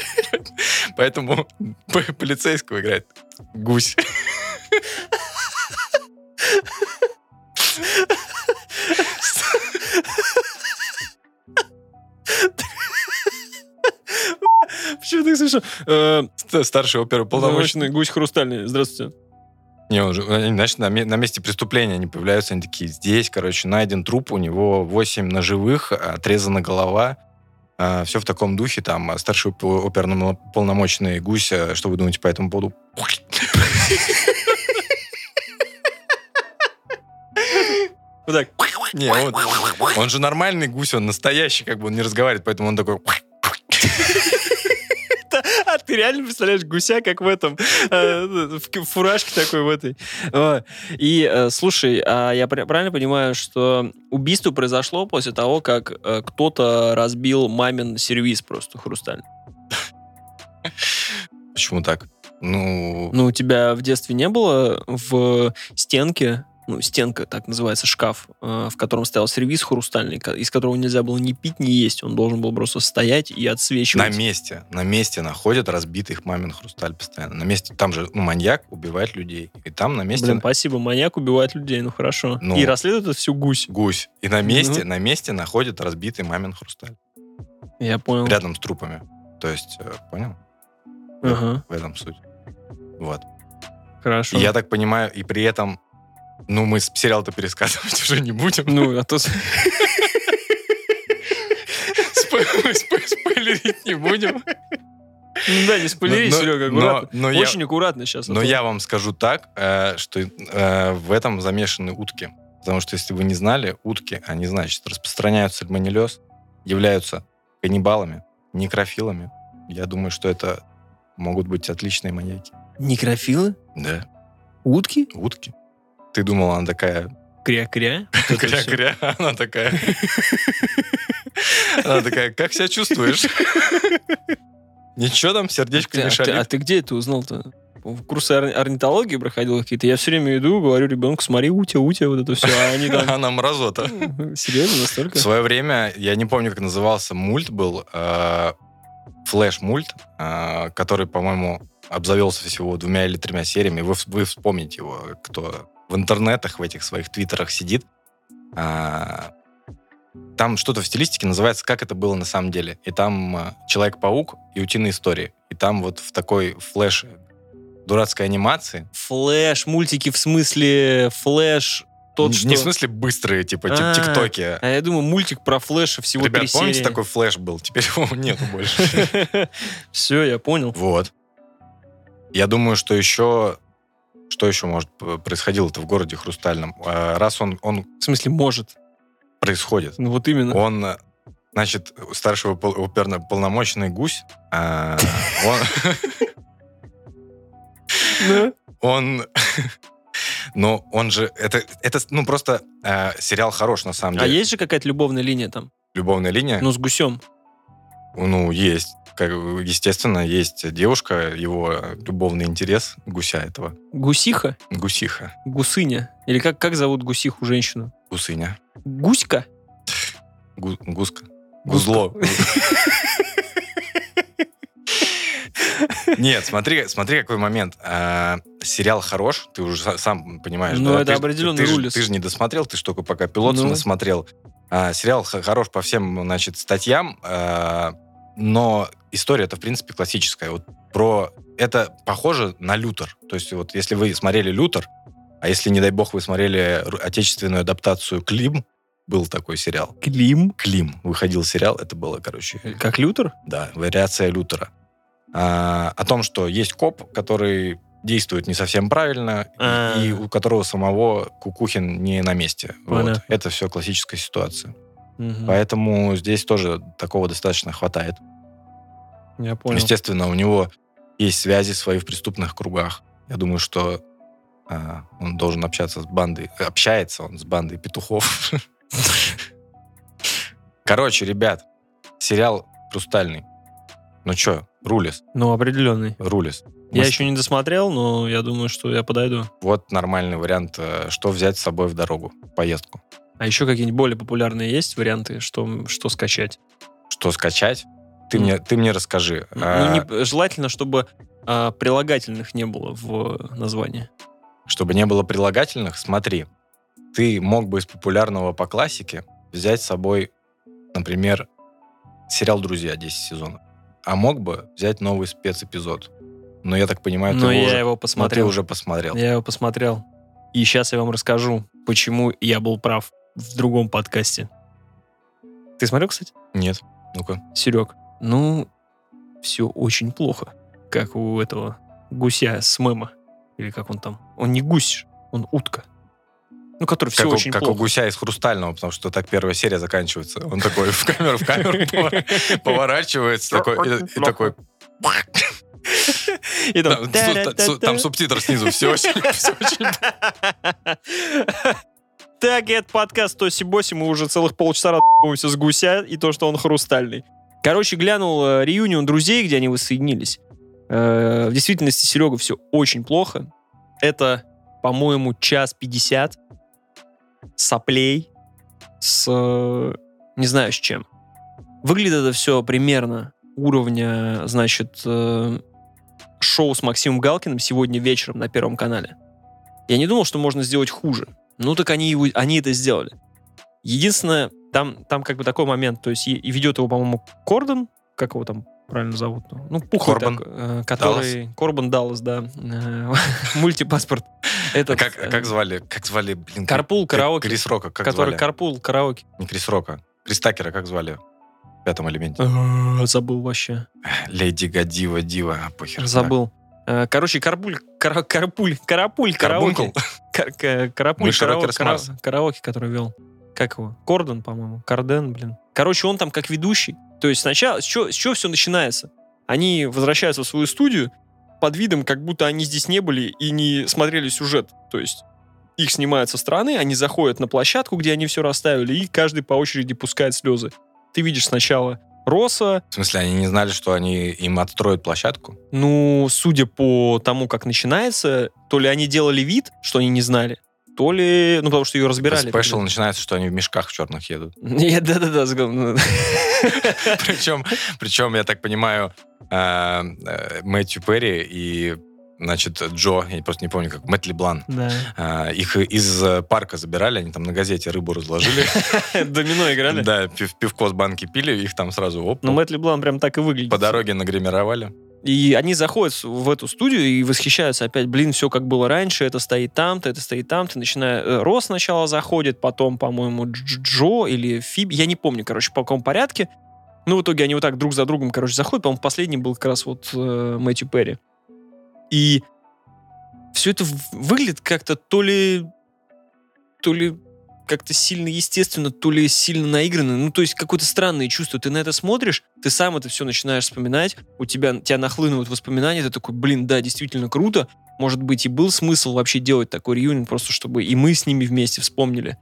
Поэтому полицейского играет гусь. Почему так смешно? Э, Ст- Старший оперуполномоченный. Полномочный гусь хрустальный. Здравствуйте. Не, он же, они, знаешь, на, на месте преступления они появляются, они такие, здесь, короче, найден труп, у него 8 ножевых, отрезана голова, все в таком духе, там, а старший оп- оперуполномоченный гусь, а что вы думаете по этому поводу? Вот так. Не, он, он же нормальный гусь, он настоящий, как бы он не разговаривает, поэтому он такой... Ты реально представляешь гуся, как в этом, э, в фуражке такой в этой. И, э, слушай, а я пр- правильно понимаю, что убийство произошло после того, как э, кто-то разбил мамин сервис просто хрустальный? Почему так? Ну, Ну, у тебя в детстве не было в стенке, ну, стенка, так называется, шкаф, э, в котором стоял сервис хрустальный, из которого нельзя было ни пить, ни есть. Он должен был просто стоять и на отсвечивать. месте, на месте находят разбитый их мамин хрусталь постоянно. На месте, там же ну, маньяк убивает людей. И там на месте Блин, спасибо, маньяк убивает людей, ну хорошо. Ну. И расследует это всю гусь. гусь. И на месте, Ну. на месте находят разбитый мамин хрусталь. Я понял. Рядом с трупами. То есть, э, понял? Ага, В этом суть. Вот. хорошо. И я так понимаю, и при этом, ну, мы сериал-то пересказывать уже не будем. Ну, а то... Спойлерить не будем. Ну да, не спойлери, Но- но- Серега, но- аккуратно. но Очень аккуратно сейчас. а Но я вам скажу так, э, что э, в этом замешаны утки. Потому что если вы не знали, утки, они, значит, распространяют сальмонеллез, являются каннибалами, некрофилами. Я думаю, что это могут быть отличные маньяки. Некрофилы? Да, Утки? утки. Ты думала, она такая Кря-кря? Кря-кря, она такая... Она такая, как себя чувствуешь? Ничего там, сердечко не а, а шалит? ты где это узнал-то? В курсы ор- орнитологии проходил какие-то. Я все время иду, говорю ребенку, смотри, утя, утя, вот это все. А они там... Она мразота. Серьезно, настолько? В свое время, я не помню, как назывался, мульт был, э, флэш-мульт, э, который, по-моему, обзавелся всего двумя или тремя сериями. Вы, вы вспомните его, кто в интернетах, в этих своих твиттерах сидит. А, там что-то в стилистике называется «Как это было на самом деле». И там э, Человек-паук и утиные истории. И там вот в такой флэш дурацкой анимации, Флэш, мультики в смысле флэш, тот, не, что... не в смысле быстрые, типа тип- А, тиктоки. А я думаю, мультик про флэша всего Ребят, три помните, серии. такой флэш был? Теперь его нету больше. Все, я понял. Вот. Я думаю, что еще... Что еще может п- происходило-то в городе Хрустальном? А, Раз он, он В смысле, может. происходит, Ну вот именно. он, э, значит, оперно- полномочный гусь, а, он, Да. он, но он же, это, это ну, просто э, сериал хорош, на самом А деле. есть же какая-то любовная линия там? Любовная линия? Ну, с гусем. Ну, есть. Как, естественно, есть девушка, его любовный интерес гуся этого. Гусиха? Гусиха. Гусыня? Или как, как зовут гусиху женщину? Гусыня. Гуська? Гу- гуска. Гузло. Нет, смотри, смотри, какой момент. А, сериал хорош, ты уже са- сам понимаешь. Ну, да? это Ты определенный ты, рулис. Ты же не досмотрел, ты ж только пока пилот Ну. насмотрел. А, сериал хорош по всем, значит, статьям, а, но история-то, в принципе, классическая. Вот про... Это похоже на «Лютер». То есть вот если вы смотрели «Лютер», а если, не дай бог, вы смотрели отечественную адаптацию «Клим», был такой сериал. Клим? Клим. Выходил сериал, это было, короче, Как Лютер? да, вариация Лютера. А, о том, что есть коп, который действует не совсем правильно, А. и у которого самого Кукухин не на месте. Вот. Это все классическая ситуация. Поэтому здесь тоже такого достаточно хватает. Я понял. Естественно, у него есть связи свои в преступных кругах. Я думаю, что а, он должен общаться с бандой. Общается он с бандой петухов. Короче, ребят, сериал «Хрустальный». Ну чё, рулис, Ну, определенный. рулис. Я Мы еще не досмотрел, но я думаю, что я подойду. Вот нормальный вариант, э, что взять с собой в дорогу, в поездку. А еще какие-нибудь более популярные есть варианты, что, что скачать? Что скачать? Ты, Ну. мне, ты мне расскажи. Ну, А, не- желательно, чтобы а, прилагательных не было в названии. Чтобы не было прилагательных, смотри. Ты мог бы из популярного по классике взять с собой, например, сериал «Друзья» 10 сезонов. А мог бы взять новый спецэпизод. Но я так понимаю, ты, Но его я уже, его но ты посмотрел. уже посмотрел. Я его посмотрел. И сейчас я вам расскажу, почему я был прав в другом подкасте. Ты смотрел, кстати? Нет. Ну-ка. Серег, ну, все очень плохо. Как у этого гуся с мема. Или как он там. Он не гусь, он утка. Ну, который все Как, у, очень как у плохо. гуся из хрустального, потому что так первая серия заканчивается. Он такой в камеру, в камеру поворачивается, такой, и такой. И Там, там субтитр снизу. Все очень, всё очень Так, это подкаст Тоси Боси. Мы уже целых полчаса разбываемся с гуся и то, что он хрустальный. Короче, глянул э, реюнион друзей, где они воссоединились. Э, в действительности, Серега, все очень плохо. Это, по-моему, час пятьдесят соплей с... не знаю с чем. Выглядит это все примерно уровня, значит, э, шоу с Максимом Галкиным сегодня вечером на Первом канале. Я не думал, что можно сделать хуже. Ну так они, его, они это сделали. Единственное, там, там как бы такой момент, то есть и, и ведет его, по-моему, Кордон, как его там правильно зовут? Ну, пухлый Корбан. такой, э, который... Корбан Даллас, да. Э, Мультипаспорт. Этот, Как, э, как звали? Как звали, блин? Карпул караоке. Крис Рока, как который звали? Карпул караоке. Не Крис Рока. Крис Такера, как звали? Пятом элементе. Э, Забыл вообще. Леди Гадива, Дива, а, похер. Забыл. Э, Короче, Карпуль, кара- Карпуль, Карапуль, караоке. Карапуль, Миша карао- Рокерс кара- Марс. караоке, который вел. Как его? Кордон, по-моему. Карден, блин. Короче, он там как ведущий. То есть сначала, с чего, с чего все начинается? Они возвращаются в свою студию под видом, как будто они здесь не были и не смотрели сюжет. То есть их снимают со стороны, они заходят на площадку, где они все расставили, и каждый по очереди пускает слезы. Ты видишь сначала Роса, В смысле, они не знали, что они им отстроят площадку? ну, судя по тому, как начинается, то ли они делали вид, что они не знали, то ли, ну, потому что ее разбирали. Спешл начинается, что они в мешках в черных едут. Да-да-да. Причем, причем, я так понимаю, э, э, Мэтью Перри и значит, Джо, я просто не помню, как, Мэтт Леблан, Да. э, их из э, парка забирали, они там на газете рыбу разложили. Домино играли. Да, пив- пивко с банки пили, их там сразу оп, Ну, Мэтт Леблан прям так и выглядит. по дороге нагримировали. И они заходят в эту студию и восхищаются опять, блин, все как было раньше, это стоит там-то, это стоит там-то, начиная... э, Рос сначала заходит, потом, по-моему, Дж- Джо или Фиби, я не помню, короче, по какому порядке. Ну, в итоге они вот так друг за другом, короче, заходят. По-моему, последний был как раз вот э, Мэтью Перри. И все это выглядит как-то то ли... То ли как-то сильно естественно, то ли сильно наигранно. Ну, то есть какое-то странное чувство. Ты на это смотришь, ты сам это все начинаешь вспоминать, у тебя, тебя нахлынывают воспоминания, ты такой, блин, да, действительно круто. Может быть, и был смысл вообще делать такой реюнион, просто чтобы и мы с ними вместе вспомнили.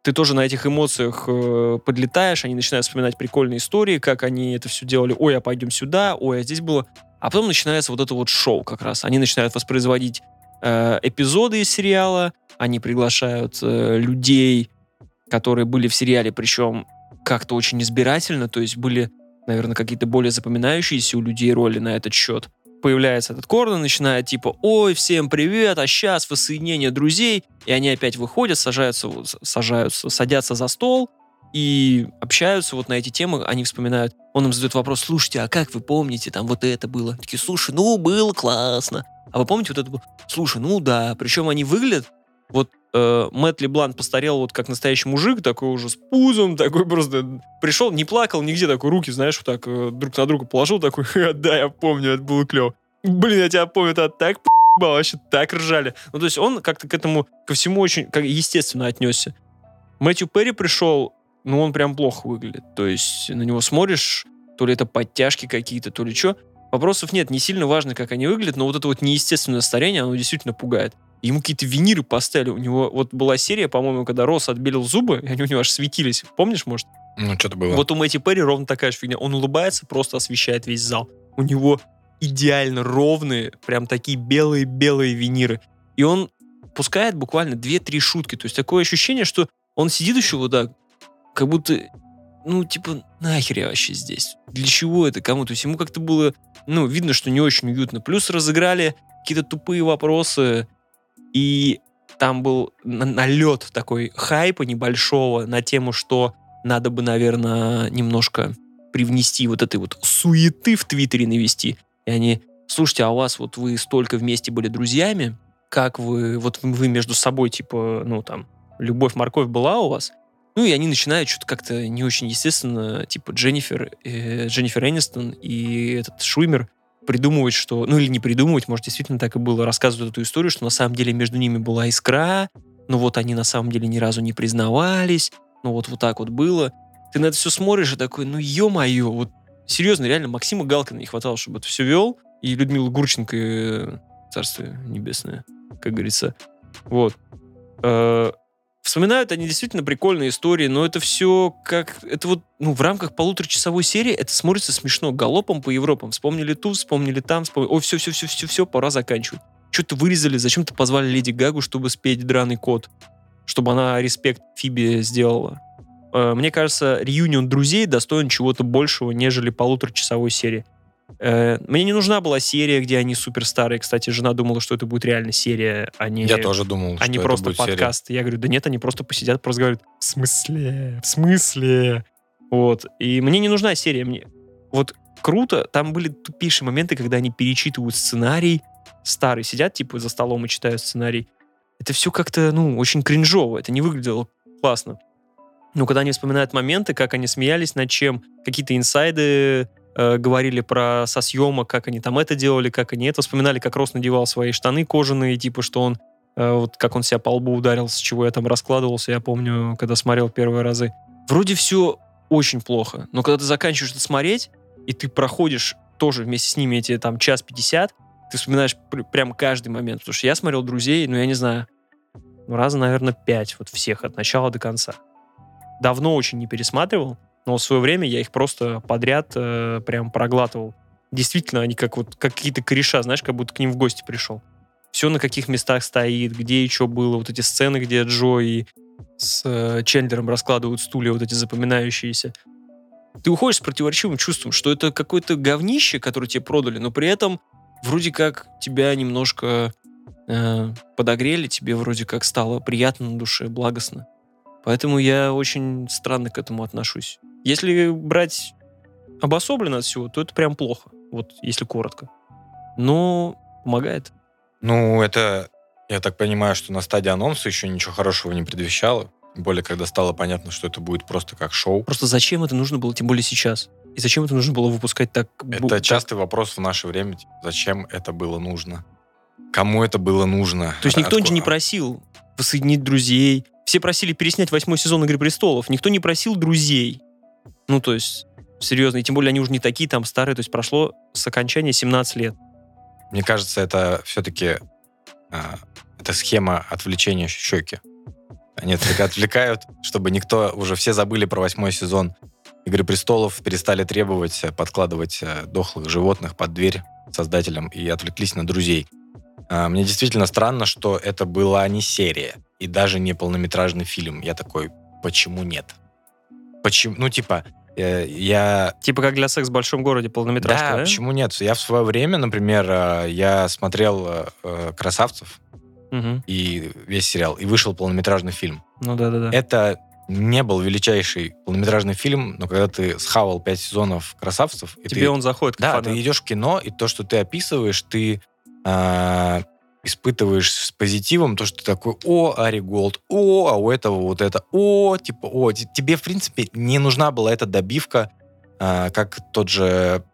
Ты тоже на этих эмоциях э, подлетаешь, они начинают вспоминать прикольные истории, как они это все делали. Ой, а пойдем сюда, ой, а здесь было. А потом начинается вот это вот шоу как раз. Они начинают воспроизводить э, эпизоды из сериала, они приглашают э, людей, которые были в сериале, причем как-то очень избирательно, то есть были, наверное, какие-то более запоминающиеся у людей роли на этот счет. Появляется этот Кордон, начинает типа, ой, всем привет, а сейчас воссоединение друзей, и они опять выходят, сажаются, сажаются, садятся за стол и общаются вот на эти темы, они вспоминают. Он им задает вопрос, слушайте, а как вы помните, там вот это было? Такие, слушай, ну, было классно. А вы помните вот это было? Слушай, ну да. Причем они выглядят, вот э, Мэтт Леблан постарел вот как настоящий мужик, такой уже с пузом, такой просто пришел, не плакал нигде, такой руки, знаешь, вот так э, друг на друга положил, такой, «Ха, да, я помню, это было клево. Блин, я тебя помню, это так п***бал, вообще так ржали. Ну, то есть он как-то к этому, ко всему очень как, естественно отнесся. Мэтью Перри пришел, ну, он прям плохо выглядит. То есть на него смотришь, то ли это подтяжки какие-то, то ли что. Вопросов нет, не сильно важно, как они выглядят, но вот это вот неестественное старение, оно действительно пугает. Ему какие-то виниры поставили. У него вот была серия, по-моему, когда Росс отбелил зубы, и они у него аж светились. Помнишь, может? Ну, что-то было. Вот у Мэтти Перри ровно такая же фигня. Он улыбается, просто освещает весь зал. У него идеально ровные, прям такие белые-белые виниры. И он пускает буквально 2-3 шутки. То есть такое ощущение, что он сидит еще вот так, как будто, ну, типа, нахер я вообще здесь? Для чего это кому? То есть ему как-то было, ну, видно, что не очень уютно. Плюс разыграли какие-то тупые вопросы, и там был налет такой хайпа небольшого на тему, что надо бы, наверное, немножко привнести вот этой вот суеты в Твиттере навести. И они, слушайте, а у вас вот вы столько вместе были друзьями, как вы, вот вы между собой, типа, ну там, любовь-морковь была у вас? Ну и они начинают что-то как-то не очень естественно, типа Дженнифер, э, Дженнифер Энистон и этот Шуймер придумывать, что, ну или не придумывать, может действительно так и было, рассказывают эту историю, что на самом деле между ними была искра, но вот они на самом деле ни разу не признавались, ну вот вот так вот было. Ты на это все смотришь и такой, ну ё-моё, вот серьезно, реально, Максима Галкина не хватало, чтобы это все вел, и Людмила Гурченко, э, царствие небесное, как говорится. Вот. Э, вспоминают они действительно прикольные истории, но это все как... Это вот ну, в рамках полуторачасовой серии это смотрится смешно. Галопом по Европам. Вспомнили тут, вспомнили там, вспомнили... Ой, все, все, все, все, все, пора заканчивать. Что-то вырезали, зачем-то позвали Леди Гагу, чтобы спеть драный кот. Чтобы она респект Фиби сделала. Э, мне кажется, реюнион друзей достоин чего-то большего, нежели полуторачасовой серии. Э, мне не нужна была серия, где они супер старые. Кстати, жена думала, что это будет реально серия, а не, Я тоже думал, а не просто подкаст. Я говорю, да нет, они просто посидят, просто говорят, в смысле, в смысле? Вот. И мне не нужна серия. Мне вот круто, там были тупейшие моменты, когда они перечитывают сценарий, старый, сидят типа за столом и читают сценарий. Это все как-то, ну, очень кринжово, это не выглядело классно. Но когда они вспоминают моменты, как они смеялись над чем, какие-то инсайды э, говорили про со съемок, как они там это делали, как они это вспоминали, как Рос надевал свои штаны кожаные, типа, что он э, вот как он себя по лбу ударил, с чего я там раскладывался, я помню, когда смотрел первые разы. Вроде все очень плохо, но когда ты заканчиваешь это смотреть, и ты проходишь тоже вместе с ними эти там час пятьдесят, ты вспоминаешь пр- прям каждый момент, потому что я смотрел «Друзей», ну, я не знаю, ну, раза, наверное, пять вот всех от начала до конца. Давно очень не пересматривал, но в свое время я их просто подряд э, прям проглатывал. Действительно, они как вот как какие-то кореша, знаешь, как будто к ним в гости пришел. Все на каких местах стоит, где и что было. Вот эти сцены, где Джо и с э, Чендлером раскладывают стулья, вот эти запоминающиеся. Ты уходишь с противоречивым чувством, что это какое-то говнище, которое тебе продали, но при этом вроде как тебя немножко э, подогрели, тебе вроде как стало приятно на душе, благостно. Поэтому я очень странно к этому отношусь. Если брать обособленно от всего, то это прям плохо. Вот если коротко. Но помогает. Ну, это, я так понимаю, что на стадии анонса еще ничего хорошего не предвещало. Тем более, когда стало понятно, что это будет просто как шоу. Просто зачем это нужно было, тем более сейчас? И зачем это нужно было выпускать так? Это так- частый вопрос в наше время. типа, Зачем это было нужно? Кому это было нужно? То есть никто Отку- же не просил воссоединить друзей. Все просили переснять восьмой сезон «Игры престолов». Никто не просил друзей. Ну, то есть, серьезно. И тем более они уже не такие там старые. То есть прошло с окончания 17 лет. Мне кажется, это все-таки это схема отвлечения щеки. Они отвлека- отвлекают, чтобы никто уже все забыли про восьмой сезон Игры престолов, перестали требовать э, подкладывать э, дохлых животных под дверь создателям и отвлеклись на друзей. А, Мне действительно странно, что это была не серия и даже не полнометражный фильм. Я такой, почему нет? Почему? Ну, типа, э, я Типа как для секс в большом городе полнометражка, да, да? почему нет? Я в свое время, например, э, я смотрел э, э, «Красавцев» Мгм. и весь сериал, и вышел полнометражный фильм. Ну да-да-да. Это не был величайший полнометражный фильм, но когда ты схавал пять сезонов «Красавцев», и Тебе ты, он заходит да, фанат. ты идешь в кино, и то, что ты описываешь, ты а, испытываешь с позитивом, то, что ты такой, о, Ари Голд, о, а у этого вот это, о, типа, о, тебе, в принципе, не нужна была эта добивка, а, как тот же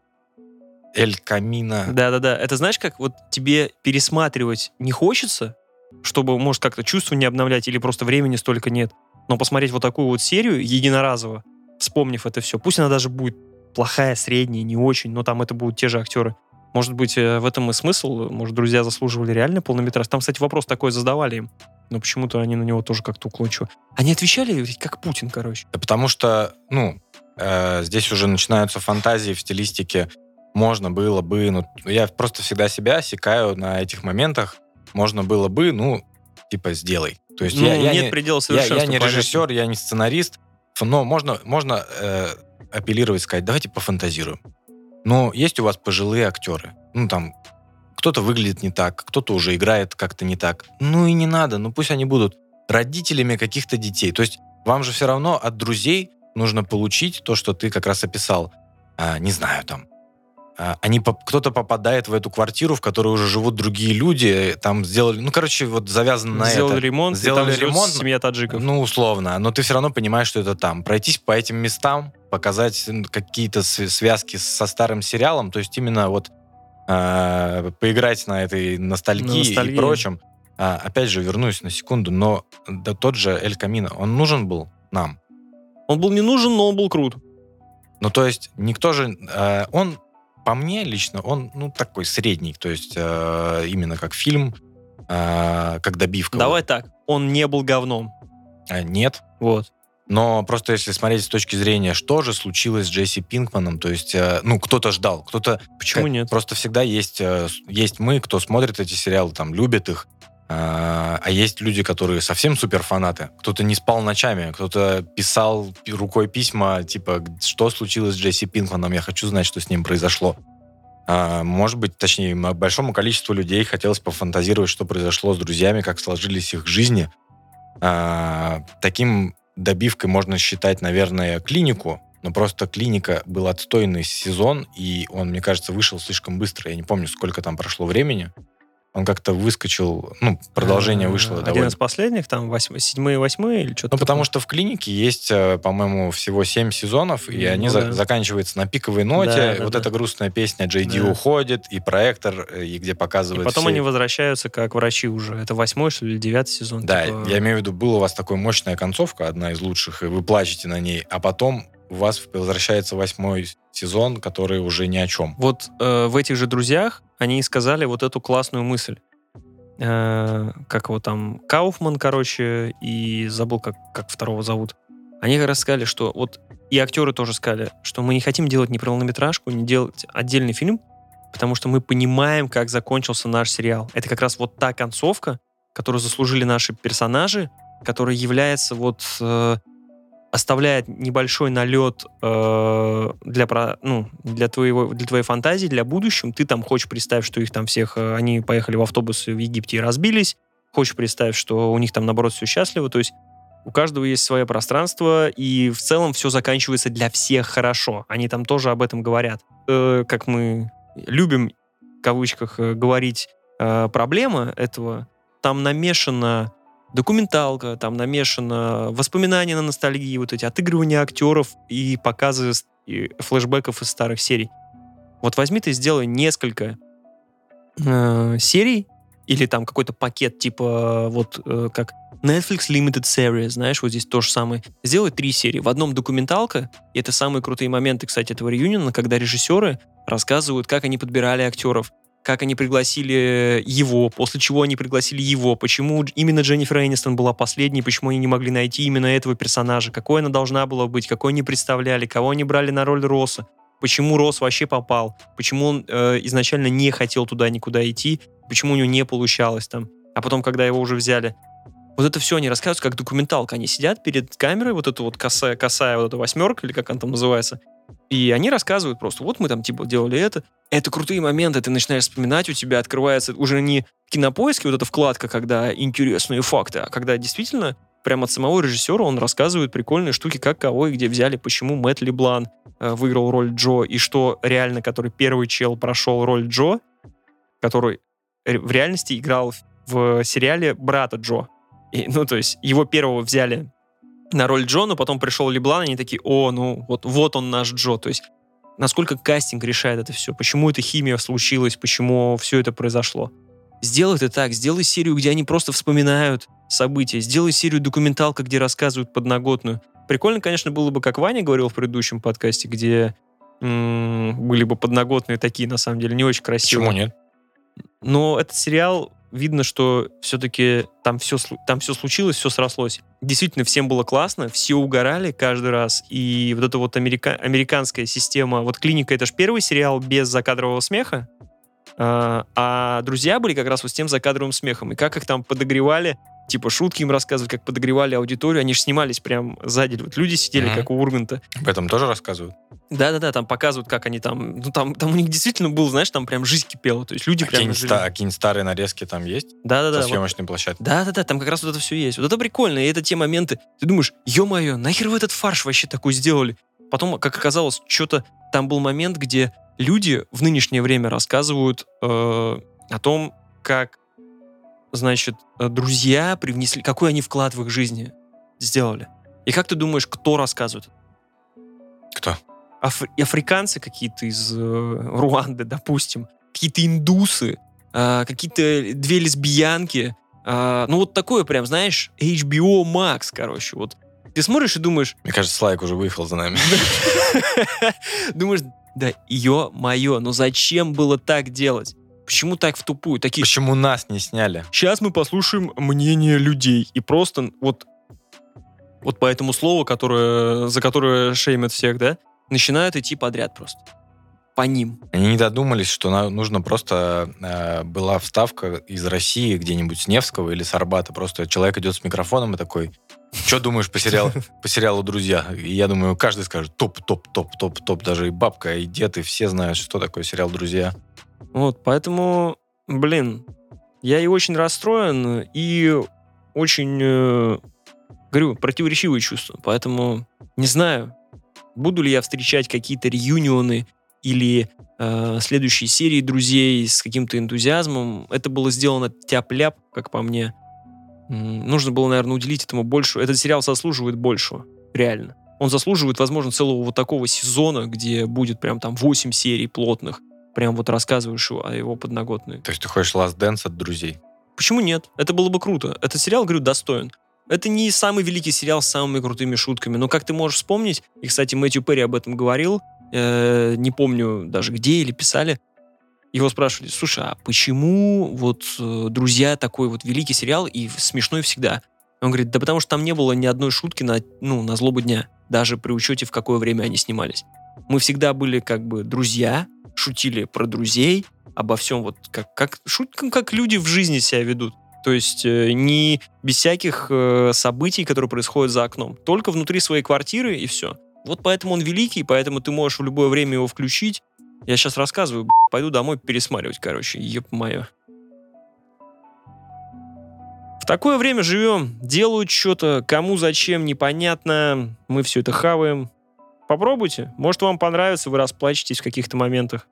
Эль Камина. Да-да-да. Это знаешь, как вот тебе пересматривать не хочется, чтобы, может, как-то чувство не обновлять или просто времени столько нет. Но посмотреть вот такую вот серию единоразово, вспомнив это все, пусть она даже будет плохая, средняя, не очень, но там это будут те же актеры. Может быть, э, в этом и смысл. Может, друзья заслуживали реально полнометраж. Там, кстати, вопрос такой задавали им. Но почему-то они на него тоже как-то уклончиво. Они отвечали как Путин, короче. Да потому что, ну, э, здесь уже начинаются фантазии в стилистике можно было бы, ну, я просто всегда себя секаю на этих моментах, можно было бы, ну, типа, сделай. То есть Ну, я, я нет не, предела я, совершенства. я не понятно. режиссер, я не сценарист, но можно, можно э, апеллировать, сказать, давайте пофантазируем. Но есть у вас пожилые актеры, ну, там, кто-то выглядит не так, кто-то уже играет как-то не так. Ну и не надо, ну пусть они будут родителями каких-то детей. То есть вам же все равно от друзей нужно получить то, что ты как раз описал. А, не знаю, там, они поп- кто-то попадает в эту квартиру, в которой уже живут другие люди, там сделали, ну, короче, вот завязано на Сделали это. ремонт, Сделали ремонт, семья таджиков. Ну, условно. Но ты все равно понимаешь, что это там. Пройтись по этим местам, показать какие-то св- связки со старым сериалом, то есть именно вот э, поиграть на этой ностальгии, ностальгии. и прочем. А, опять же, вернусь на секунду, но да, тот же Эль Камино, он нужен был нам. Он был не нужен, но он был крут. Ну, то есть никто же... э, он, по мне лично, он, ну, такой средний. То есть э, именно как фильм, э, как добивка. Давай так, он не был говном. А, нет. Вот. Но просто если смотреть с точки зрения, что же случилось с Джесси Пинкманом, то есть, э, ну, кто-то ждал, кто-то... Почему нет? Просто всегда есть, э, есть мы, кто смотрит эти сериалы, там, любит их, а а есть люди, которые совсем суперфанаты. Кто-то не спал ночами, кто-то писал пи- рукой письма, типа, «Г- что случилось с Джесси Пинкманом, я хочу знать, что с ним произошло. А, может быть, точнее, большому количеству людей хотелось пофантазировать, что произошло с друзьями, как сложились их жизни. А, таким добивкой можно считать, наверное, клинику, но просто клиника был отстойный сезон, и он, мне кажется, вышел слишком быстро. Я не помню, сколько там прошло времени. Он как-то выскочил, ну, продолжение вышло Э, Один довольно из последних, там, восьмой, седьмые, восьмые или что-то ну, потому что в клинике есть, э, по-моему, всего 7 сезонов, и Ну они за- да. заканчиваются на пиковой ноте. Да, да, вот да. эта грустная песня Джей Ди Да. уходит, и проектор, э, и где И показывают потом все- они возвращаются как врачи уже. Это восьмой, что ли, девятый сезон. Да, типа. я имею в виду, была у вас такая мощная концовка, одна из лучших, и вы плачете на ней, а потом у вас возвращается восьмой сезон, который уже ни о чем. Вот э, в этих же «Друзьях» они и сказали вот эту классную мысль. Э, как его там, Кауфман, короче, и забыл, как, как второго зовут. Они как раз сказали, что вот и актеры тоже сказали, что мы не хотим делать ни полнометражку, не делать отдельный фильм, потому что мы понимаем, как закончился наш сериал. Это как раз вот та концовка, которую заслужили наши персонажи, которая является вот э, оставляет небольшой налет э, для, про- ну, для, твоего, для твоей фантазии, для будущего. Ты там хочешь представить, что их там всех, э, они поехали в автобус в Египте и разбились. Хочешь представить, что у них там, наоборот, все счастливо. То есть у каждого есть свое пространство, и в целом все заканчивается для всех хорошо. Они там тоже об этом говорят. Э, как мы любим, в кавычках, э, говорить, э, проблема этого, там намешана документалка, там намешано воспоминания на ностальгии, вот эти отыгрывания актеров и показы и флешбеков из старых серий. Вот возьми ты сделай несколько э, серий или там какой-то пакет типа вот э, как Netflix Limited Series, знаешь, вот здесь то же самое. Сделай три серии. В одном документалка, и это самые крутые моменты, кстати, этого реюниона, когда режиссеры рассказывают, как они подбирали актеров, как они пригласили его, после чего они пригласили его, почему именно Дженнифер Энистон была последней, почему они не могли найти именно этого персонажа, какой она должна была быть, какой они представляли, кого они брали на роль Росса, почему Росс вообще попал, почему он э, изначально не хотел туда никуда идти, почему у него не получалось там. А потом, когда его уже взяли, вот это все они рассказывают как документалка. Они сидят перед камерой, вот эта вот косая, косая вот эта восьмерка, или как она там называется, и они рассказывают просто, вот мы там типа делали это. Это крутые моменты, ты начинаешь вспоминать, у тебя открывается уже не в кинопоиске вот эта вкладка, когда интересные факты, а когда действительно прямо от самого режиссера он рассказывает прикольные штуки, как кого и где взяли, почему Мэтт Леблан э, выиграл роль Джо, и что реально, который первый чел прошел роль Джо, который в реальности играл в сериале брата Джо. И, ну, то есть его первого взяли на роль Джо, но потом пришел Леблан, и они такие, о, ну, вот, вот он наш Джо. То есть насколько кастинг решает это все, почему эта химия случилась, почему все это произошло. Сделай это так, сделай серию, где они просто вспоминают события, сделай серию документалка, где рассказывают подноготную. Прикольно, конечно, было бы, как Ваня говорил в предыдущем подкасте, где м, были бы подноготные такие, на самом деле, не очень красивые. Почему нет? Но этот сериал, видно, что все-таки там все, там все случилось, все срослось. Действительно, всем было классно, все угорали каждый раз. И вот эта вот америка- американская система... Вот «Клиника» — это же первый сериал без закадрового смеха. А, а «Друзья» были как раз вот с тем закадровым смехом. И как их там подогревали, типа шутки им рассказывать, как подогревали аудиторию. Они же снимались прям сзади. Вот люди сидели, Мгм. как у Урганта. Об этом тоже рассказывают? Да-да-да, там показывают, как они там... Ну, там, там у них действительно был, знаешь, там прям жизнь кипела. То есть люди А прям... какие-нибудь, ста- а какие-нибудь старые нарезки там есть? Да-да-да. Со вот съемочной площадки? Да-да-да, там как раз вот это все есть. Вот это прикольно, и это те моменты. Ты думаешь, ё-моё, нахер вы этот фарш вообще такой сделали? Потом, как оказалось, что-то там был момент, где люди в нынешнее время рассказывают э, о том, как, значит, э, друзья привнесли, какой они вклад в их жизни сделали. И как ты думаешь, кто рассказывает? Кто? Аф- африканцы какие-то из э, Руанды, допустим, какие-то индусы, а, какие-то две лесбиянки. а, ну, вот такое прям, знаешь, HBO Max, короче. Вот ты смотришь и думаешь, Мне кажется, Слайк уже выехал за нами. думаешь, да ё-моё, ну зачем было так делать? Почему так в тупую? Такие, Почему нас не сняли? сейчас мы послушаем мнение людей. И просто вот, вот по этому слову, которое, за которое шеймят всех, да, начинают идти подряд просто. По ним. Они не додумались, что нужно просто э, была вставка из России где-нибудь с Невского или с Арбата. Просто человек идет с микрофоном и такой, что думаешь по сериалу, по сериалу «Друзья»? И я думаю, каждый скажет топ, топ, топ, топ, топ. Даже и бабка, и дед, и все знают, что такое сериал «Друзья». Вот, поэтому, блин, я и очень расстроен, и очень, э, говорю, противоречивые чувства. Поэтому не знаю, буду ли я встречать какие-то реюнионы или э, следующие серии друзей с каким-то энтузиазмом. Это было сделано тяп-ляп, как по мне. Нужно было, наверное, уделить этому больше. Этот сериал заслуживает большего, реально. Он заслуживает, возможно, целого вот такого сезона, где будет прям там 8 серий плотных, прям вот рассказываешь о его подноготной. То есть ты хочешь Last Dance от друзей? Почему нет? Это было бы круто. Этот сериал, говорю, достоин. Это не самый великий сериал с самыми крутыми шутками, но как ты можешь вспомнить, и, кстати, Мэтью Перри об этом говорил, э, не помню даже где или писали, его спрашивали, слушай, а почему вот э, «Друзья» такой вот великий сериал и смешной всегда? Он говорит, да потому что там не было ни одной шутки на, ну, на злобу дня, даже при учете, в какое время они снимались. Мы всегда были как бы друзья, шутили про друзей, обо всем вот как, как, шуткам, как люди в жизни себя ведут. То есть э, не без всяких э, событий, которые происходят за окном. Только внутри своей квартиры и все. Вот поэтому он великий, поэтому ты можешь в любое время его включить. Я сейчас рассказываю, пойду домой пересматривать, короче, еб мое. В такое время живем, делают что-то, кому зачем, непонятно. Мы все это хаваем. Попробуйте. Может, вам понравится, вы расплачетесь в каких-то моментах.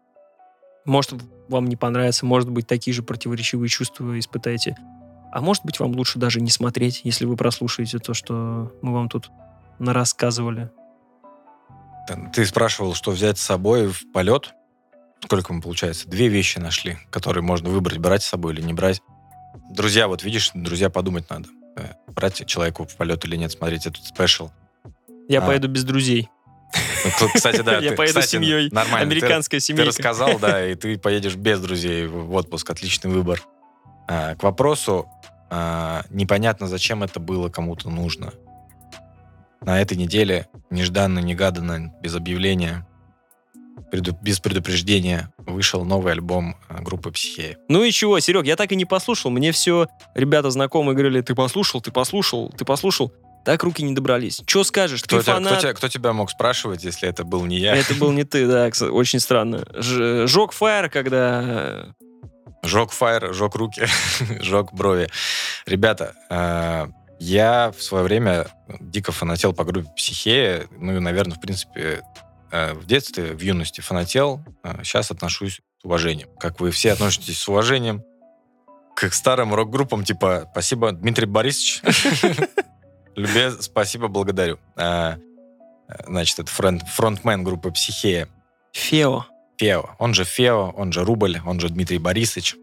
Может, вам не понравится, может быть, такие же противоречивые чувства вы испытаете. А может быть, вам лучше даже не смотреть, если вы прослушаете то, что мы вам тут нарассказывали. Ты- Ты спрашивал, что взять с собой в полет. Сколько мы, получается? Две вещи нашли, которые можно выбрать, брать с собой или не брать. Друзья, вот видишь, друзья, подумать надо. Э, Брать человеку в полет или нет, смотреть этот спешл. Я А. поеду без друзей. Кстати, да. Я ты- поеду кстати, семьей. Нормально. Ты- Американская Ты семейка. рассказал, да, и ты поедешь без друзей в в отпуск. Отличный выбор. А, К вопросу, а, непонятно, зачем это было кому-то нужно. На этой неделе нежданно-негаданно, без объявления, преду- без предупреждения, вышел новый альбом а, группы «Психея». Ну и чего, Серег, я так и не послушал. Мне все ребята знакомые говорили, ты послушал, ты послушал, ты послушал. Так руки не добрались. Что скажешь? Кто, ты тебя, фанат. кто тебя- кто тебя мог спрашивать, если это был не я? Это был не ты, да, очень странно. Ж- Жег фаер, когда... Жег фаер, жег руки, жег брови. Ребята, э, я в свое время дико фанател по группе «Психея». Ну и, наверное, в принципе, э, в детстве, в юности фанател. Сейчас отношусь с уважением. Как вы все относитесь с уважением к старым рок-группам, типа «Спасибо, Дмитрий Борисович». Любез, спасибо, благодарю. Э, Значит, это фронт- фронтмен группы «Психея». Фео. Фео. Он же Фео, он же Рубль, он же Дмитрий Борисович.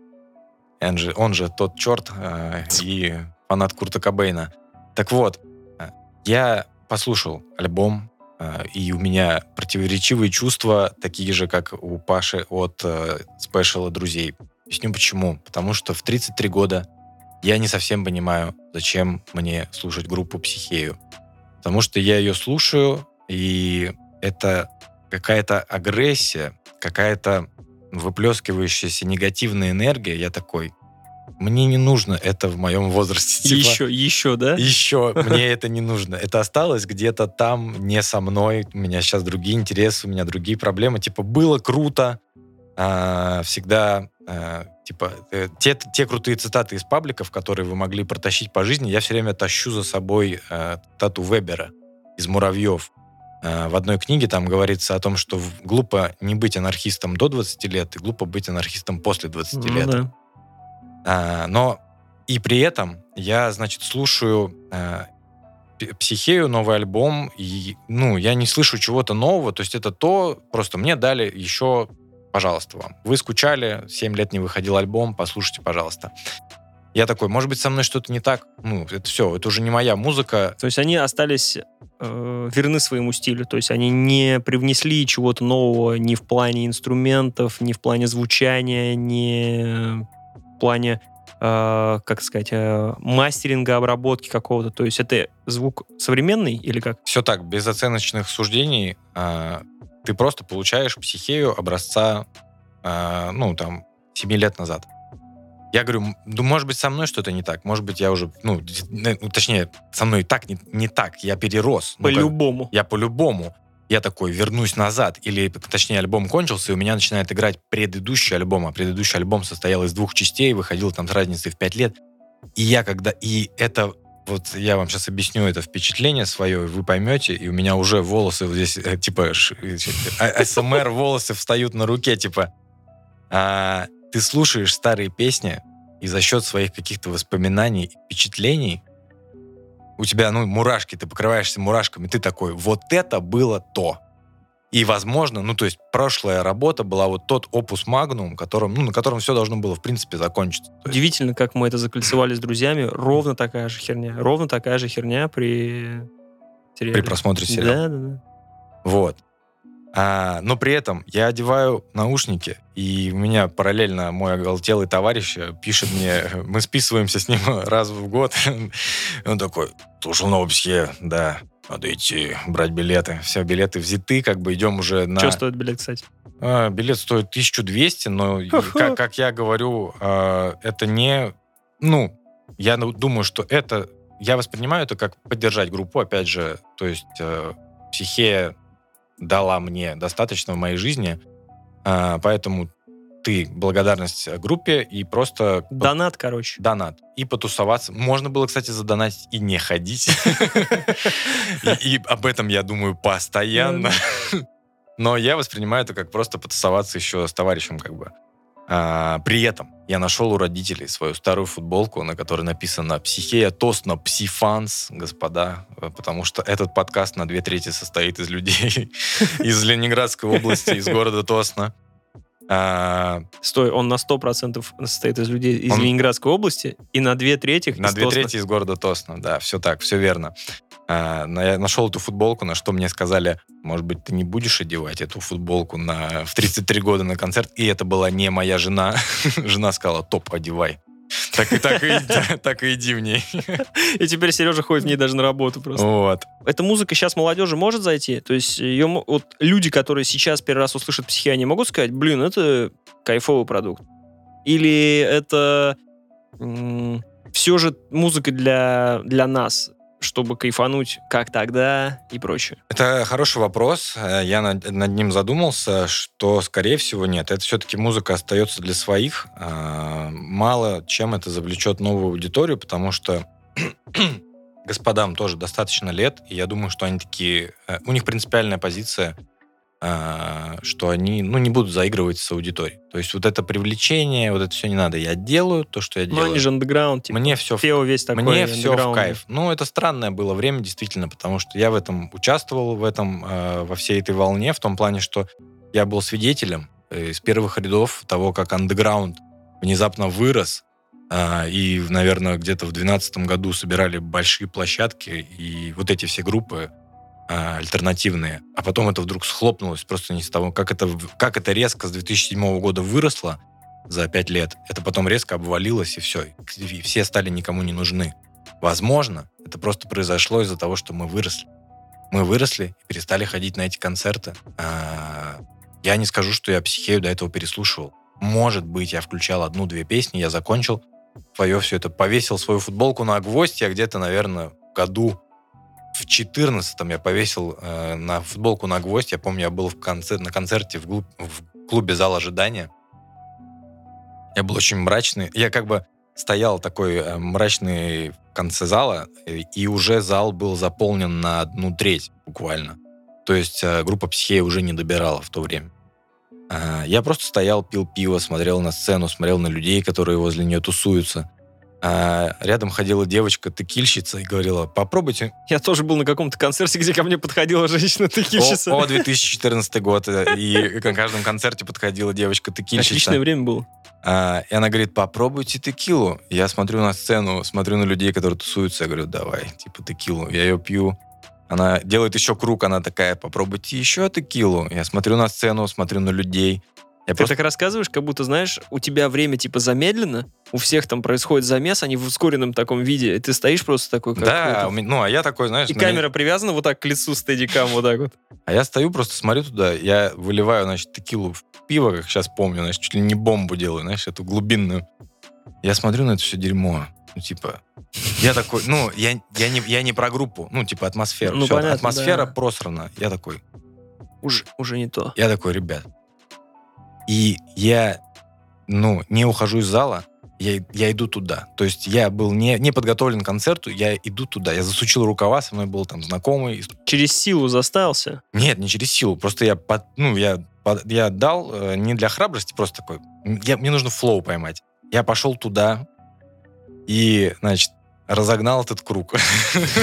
Он же, он же тот черт э, и фанат Курта Кобейна. Так вот, э, я послушал альбом, э, и у меня противоречивые чувства, такие же, как у Паши от э, спешала друзей. Объясню почему. Потому что в 33 года я не совсем понимаю, зачем мне слушать группу «Психею». Потому что я ее слушаю, и это какая-то агрессия, какая-то выплескивающаяся негативная энергия. Я такой, мне не нужно это в моем возрасте. Типа, еще, еще, да? Еще мне это не нужно. Это осталось где-то там, не со мной. У меня сейчас другие интересы, у меня другие проблемы. Типа, было круто, а, всегда а, типа э, те, те крутые цитаты из пабликов, которые вы могли протащить по жизни, я все время тащу за собой э, тату Вебера из «Муравьев». Э, в одной книге там говорится о том, что глупо не быть анархистом до 20 лет и глупо быть анархистом после 20 ну, лет. Да. А, но и при этом я, значит, слушаю а, Психею, новый альбом, и, ну, я не слышу чего-то нового, то есть это то, просто мне дали еще, пожалуйста, вам. Вы скучали, 7 лет не выходил альбом, послушайте, пожалуйста. Я такой, может быть, со мной что-то не так? Ну, это все, это уже не моя музыка. То есть они остались э, верны своему стилю, то есть они не привнесли чего-то нового ни в плане инструментов, ни в плане звучания, ни плане, э, как сказать, э, мастеринга, обработки какого-то. То есть это звук современный или как? Все так, без оценочных суждений. Э, ты просто получаешь психею образца, э, ну, там, 7 лет назад. Я говорю, ну, может быть, со мной что-то не так. Может быть, я уже, ну, ну точнее, со мной так не, не так. Я перерос. По-любому. Ну, я по-любому я такой вернусь назад, или, точнее, альбом кончился, и у меня начинает играть предыдущий альбом, а предыдущий альбом состоял из двух частей, выходил там с разницей в пять лет. И я когда... И это вот я вам сейчас объясню это впечатление свое, вы поймете, и у меня уже волосы здесь, э, типа, э, а, СМР волосы встают на руке, типа, а, ты слушаешь старые песни, и за счет своих каких-то воспоминаний, впечатлений, у тебя, ну, мурашки, ты покрываешься мурашками, ты такой, вот это было то. И, возможно, ну, то есть прошлая работа была вот тот опус магнум, которым, ну, на котором все должно было, в принципе, закончиться. Удивительно, как мы это закольцевали с друзьями. Ровно такая же херня. Ровно такая же херня при сериале. При просмотре сериала. Да, да, да. Вот. А, но при этом я одеваю наушники, и у меня параллельно мой оголтелый товарищ пишет мне, мы списываемся с ним раз в год. Он такой, слушал психе, да, надо идти брать билеты. Все, билеты взяты, как бы идем уже на... Что стоит билет, кстати? А, билет стоит 1200, но, как, как я говорю, а, это не... Ну, я думаю, что это... Я воспринимаю это как поддержать группу, опять же, то есть э, психея дала мне достаточно в моей жизни, а, поэтому ты благодарность группе и просто... Донат, короче. Донат. И потусоваться. Можно было, кстати, задонатить и не ходить. И об этом я думаю постоянно. Но я воспринимаю это как просто потусоваться еще с товарищем, как бы. А, при этом я нашел у родителей свою старую футболку, на которой написано «Психея Тосна Псифанс», господа, потому что этот подкаст на две трети состоит из людей из Ленинградской области, из города Тосна. А... Стой, он на 100% состоит из людей из он... Ленинградской области и на две трети На две трети из города Тосна, да, все так, все верно. А, я нашел эту футболку, на что мне сказали, может быть, ты не будешь одевать эту футболку на, в 33 года на концерт. И это была не моя жена. жена сказала, топ, одевай. Так и так, и, так и иди в ней. И теперь Сережа ходит в ней даже на работу просто. Вот. Эта музыка сейчас молодежи может зайти? То есть ее, вот люди, которые сейчас первый раз услышат психи, они могут сказать, блин, это кайфовый продукт? Или это все же музыка для, для нас? Чтобы кайфануть, как тогда и прочее? Это хороший вопрос. Я над, над ним задумался, что, скорее всего, нет. Это все-таки музыка остается для своих. Э, мало чем это завлечет новую аудиторию, потому что господам тоже достаточно лет, и я думаю, что они такие... Э, у них принципиальная позиция а, что они, ну, не будут заигрывать с аудиторией. То есть вот это привлечение, вот это все не надо. Я делаю то, что я делаю. Ну, они же андеграунд, типа. Мне все, Фео весь такой Мне все в кайф. Ну, это странное было время, действительно, потому что я в этом участвовал, в этом, э, во всей этой волне, в том плане, что я был свидетелем э, из первых рядов того, как андеграунд внезапно вырос, э, и, наверное, где-то в 2012 году собирали большие площадки, и вот эти все группы а, альтернативные, а потом это вдруг схлопнулось просто не с того, как это, как это резко с 2007 года выросло за пять лет, это потом резко обвалилось, и все, и все стали никому не нужны. Возможно, это просто произошло из-за того, что мы выросли. Мы выросли и перестали ходить на эти концерты. А, я не скажу, что я психею до этого переслушивал. Может быть, я включал одну-две песни, я закончил свое все это, повесил свою футболку на гвоздь, я где-то, наверное, в году в 14-м я повесил э, на футболку на гвоздь. Я помню, я был в концерт, на концерте в, глуб, в клубе «Зал ожидания». Я был очень мрачный. Я как бы стоял такой э, мрачный в конце зала, и уже зал был заполнен на одну треть буквально. То есть э, группа «Психея» уже не добирала в то время. Э, я просто стоял, пил пиво, смотрел на сцену, смотрел на людей, которые возле нее тусуются. А рядом ходила девочка-текильщица и говорила, попробуйте. Я тоже был на каком-то концерте, где ко мне подходила женщина-текильщица. О, о, 2014 год, э, и на каждом концерте подходила девочка-текильщица. Отличное время было. А, и она говорит, попробуйте текилу. Я смотрю на сцену, смотрю на людей, которые тусуются, я говорю, давай, типа текилу. Я ее пью. Она делает еще круг, она такая, попробуйте еще текилу. Я смотрю на сцену, смотрю на людей. Я Ты просто... так рассказываешь, как будто, знаешь, у тебя время типа замедлено, у всех там происходит замес, они в ускоренном таком виде, и ты стоишь просто такой, как Да, ну, а я такой, знаешь... И меня... камера привязана вот так к лицу стедикам, вот так вот. А я стою, просто смотрю туда, я выливаю, значит, текилу в пиво, как сейчас помню, значит, чуть ли не бомбу делаю, знаешь, эту глубинную. Я смотрю на это все дерьмо, ну, типа, я такой, ну, я, я, не, я не про группу, ну, типа, атмосферу. Ну, Все, понятно, атмосфера да. просрана. Я такой... Уже, уже не то. Я такой, ребят, и я, ну, не ухожу из зала, я, я иду туда. То есть я был не, не подготовлен к концерту, я иду туда. Я засучил рукава, со мной был там знакомый. Через силу заставился? Нет, не через силу. Просто я, под, ну, я, под, я дал э, не для храбрости, просто такой. Я, мне нужно флоу поймать. Я пошел туда и, значит, разогнал этот круг.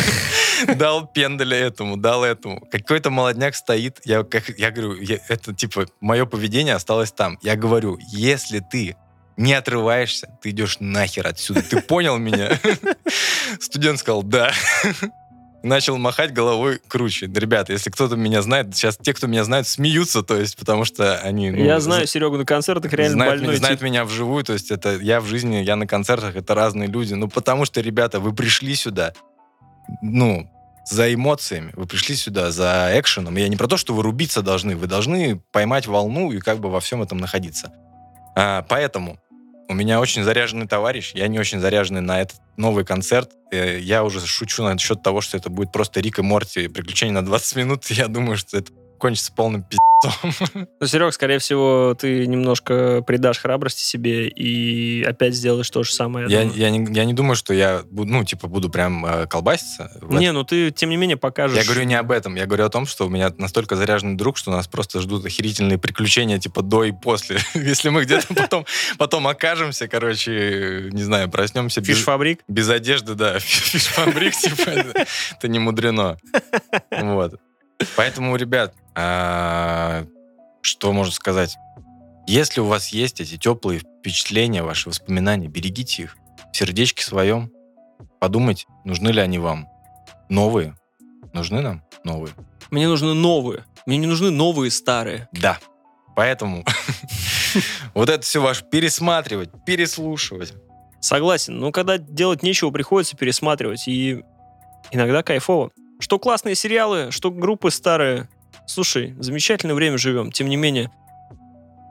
Дал пендаля этому, дал этому. Какой-то молодняк стоит. Я, как, я говорю, я, это типа мое поведение осталось там. Я говорю, если ты не отрываешься, ты идешь нахер отсюда. Ты понял меня? Студент сказал, да начал махать головой круче. Ребята, если кто-то меня знает, сейчас те, кто меня знает, смеются, то есть, потому что они... Ну, я знаю Серегу на концертах, реально знают, больной. Знают тип. меня вживую, то есть это я в жизни, я на концертах, это разные люди. Ну, потому что, ребята, вы пришли сюда, ну, за эмоциями, вы пришли сюда за экшеном. Я не про то, что вы рубиться должны, вы должны поймать волну и как бы во всем этом находиться. А, поэтому у меня очень заряженный товарищ, я не очень заряженный на этот новый концерт. Э, я уже шучу насчет того, что это будет просто Рик и Морти приключения на 20 минут. Я думаю, что это кончится полным пиздцом. Ну, Серег, скорее всего, ты немножко придашь храбрости себе и опять сделаешь то же самое. Я, я, не, я не думаю, что я буду, ну, типа, буду прям э, колбаситься. Не, ну ты, тем не менее, покажешь. Я говорю не об этом. Я говорю о том, что у меня настолько заряженный друг, что нас просто ждут охерительные приключения, типа, до и после. Если мы где-то потом, потом окажемся, короче, не знаю, проснемся... Фиш-фабрик? Без, без одежды, да. Фиш-фабрик, типа, это не мудрено. Вот. Поэтому, ребят, а, что можно сказать? Если у вас есть эти теплые впечатления, ваши воспоминания, берегите их в сердечке своем. Подумайте, нужны ли они вам. Новые. Нужны нам новые? Мне нужны новые. Мне не нужны новые старые. Да. Поэтому вот это все ваше пересматривать, переслушивать. Согласен. Но когда делать нечего, приходится пересматривать. И иногда кайфово. Что классные сериалы, что группы старые. Слушай, замечательное время живем. Тем не менее,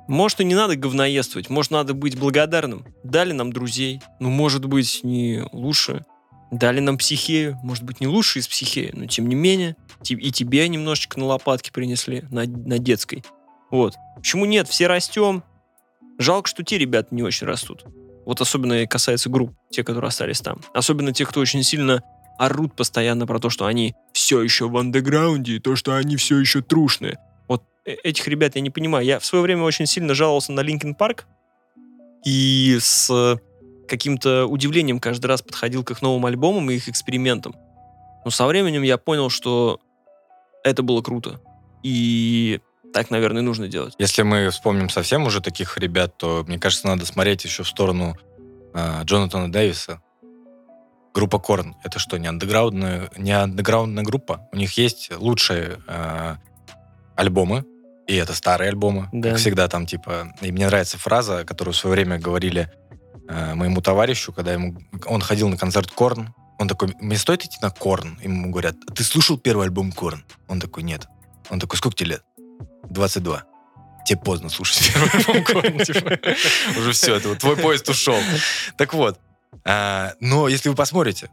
может и не надо говноедствовать, может надо быть благодарным. Дали нам друзей, ну может быть не лучше. Дали нам психею, может быть не лучше из психеи, но тем не менее. И тебе немножечко на лопатки принесли, на, на детской. Вот. Почему нет? Все растем. Жалко, что те ребята не очень растут. Вот особенно касается групп, те, которые остались там. Особенно тех, кто очень сильно орут постоянно про то, что они все еще в андеграунде, и то, что они все еще трушные. Вот э, этих ребят я не понимаю. Я в свое время очень сильно жаловался на Линкен Парк, и с каким-то удивлением каждый раз подходил к их новым альбомам и их экспериментам. Но со временем я понял, что это было круто. И так, наверное, нужно делать. Если мы вспомним совсем уже таких ребят, то, мне кажется, надо смотреть еще в сторону э, Джонатана Дэвиса, Группа Корн это что, не андеграундная, не андеграундная группа? У них есть лучшие э, альбомы, и это старые альбомы, Да. как всегда там типа. И мне нравится фраза, которую в свое время говорили э, моему товарищу, когда ему он ходил на концерт Корн. Он такой, мне стоит идти на Корн? Ему говорят, «А ты слушал первый альбом Корн? Он такой, нет. Он такой, сколько тебе лет? 22. Тебе поздно слушать первый альбом Корн. типа. Уже все, это твой поезд ушел. Так вот, а, но если вы посмотрите,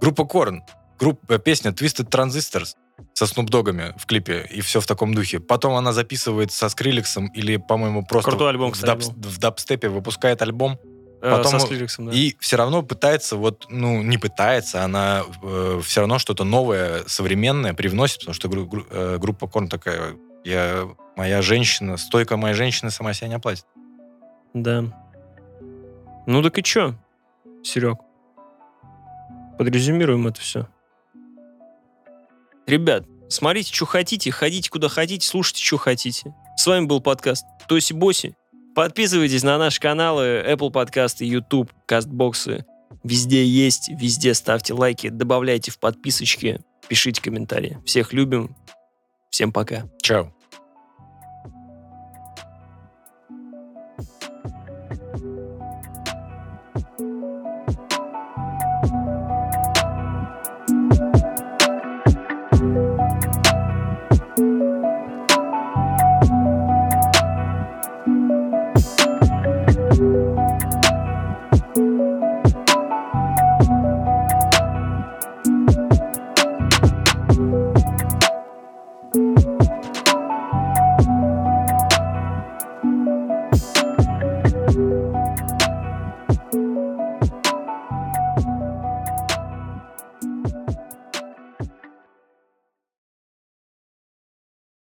группа Корн, группа, песня Twisted Transistors со Snoop Доггами в клипе, и все в таком духе. Потом она записывает со Скрилексом или, по-моему, просто Крутой альбом, в, даб- в дабстепе выпускает альбом, Э, Потом- со Склириксом, да. и все равно пытается, вот, ну, не пытается, она все равно что-то новое, современное привносит, потому что гру- гру- э, группа Корн такая, я, моя женщина, стойка моя женщина сама себя не оплатит. Да. Ну так и чё, Серег? Подрезюмируем это все. Ребят, смотрите, что хотите, ходите куда хотите, слушайте, что хотите. С вами был подкаст Тоси Боси. Подписывайтесь на наши каналы Apple подкасты, YouTube, кастбоксы. Везде есть, везде ставьте лайки, добавляйте в подписочки, пишите комментарии. Всех любим. Всем пока. Чао.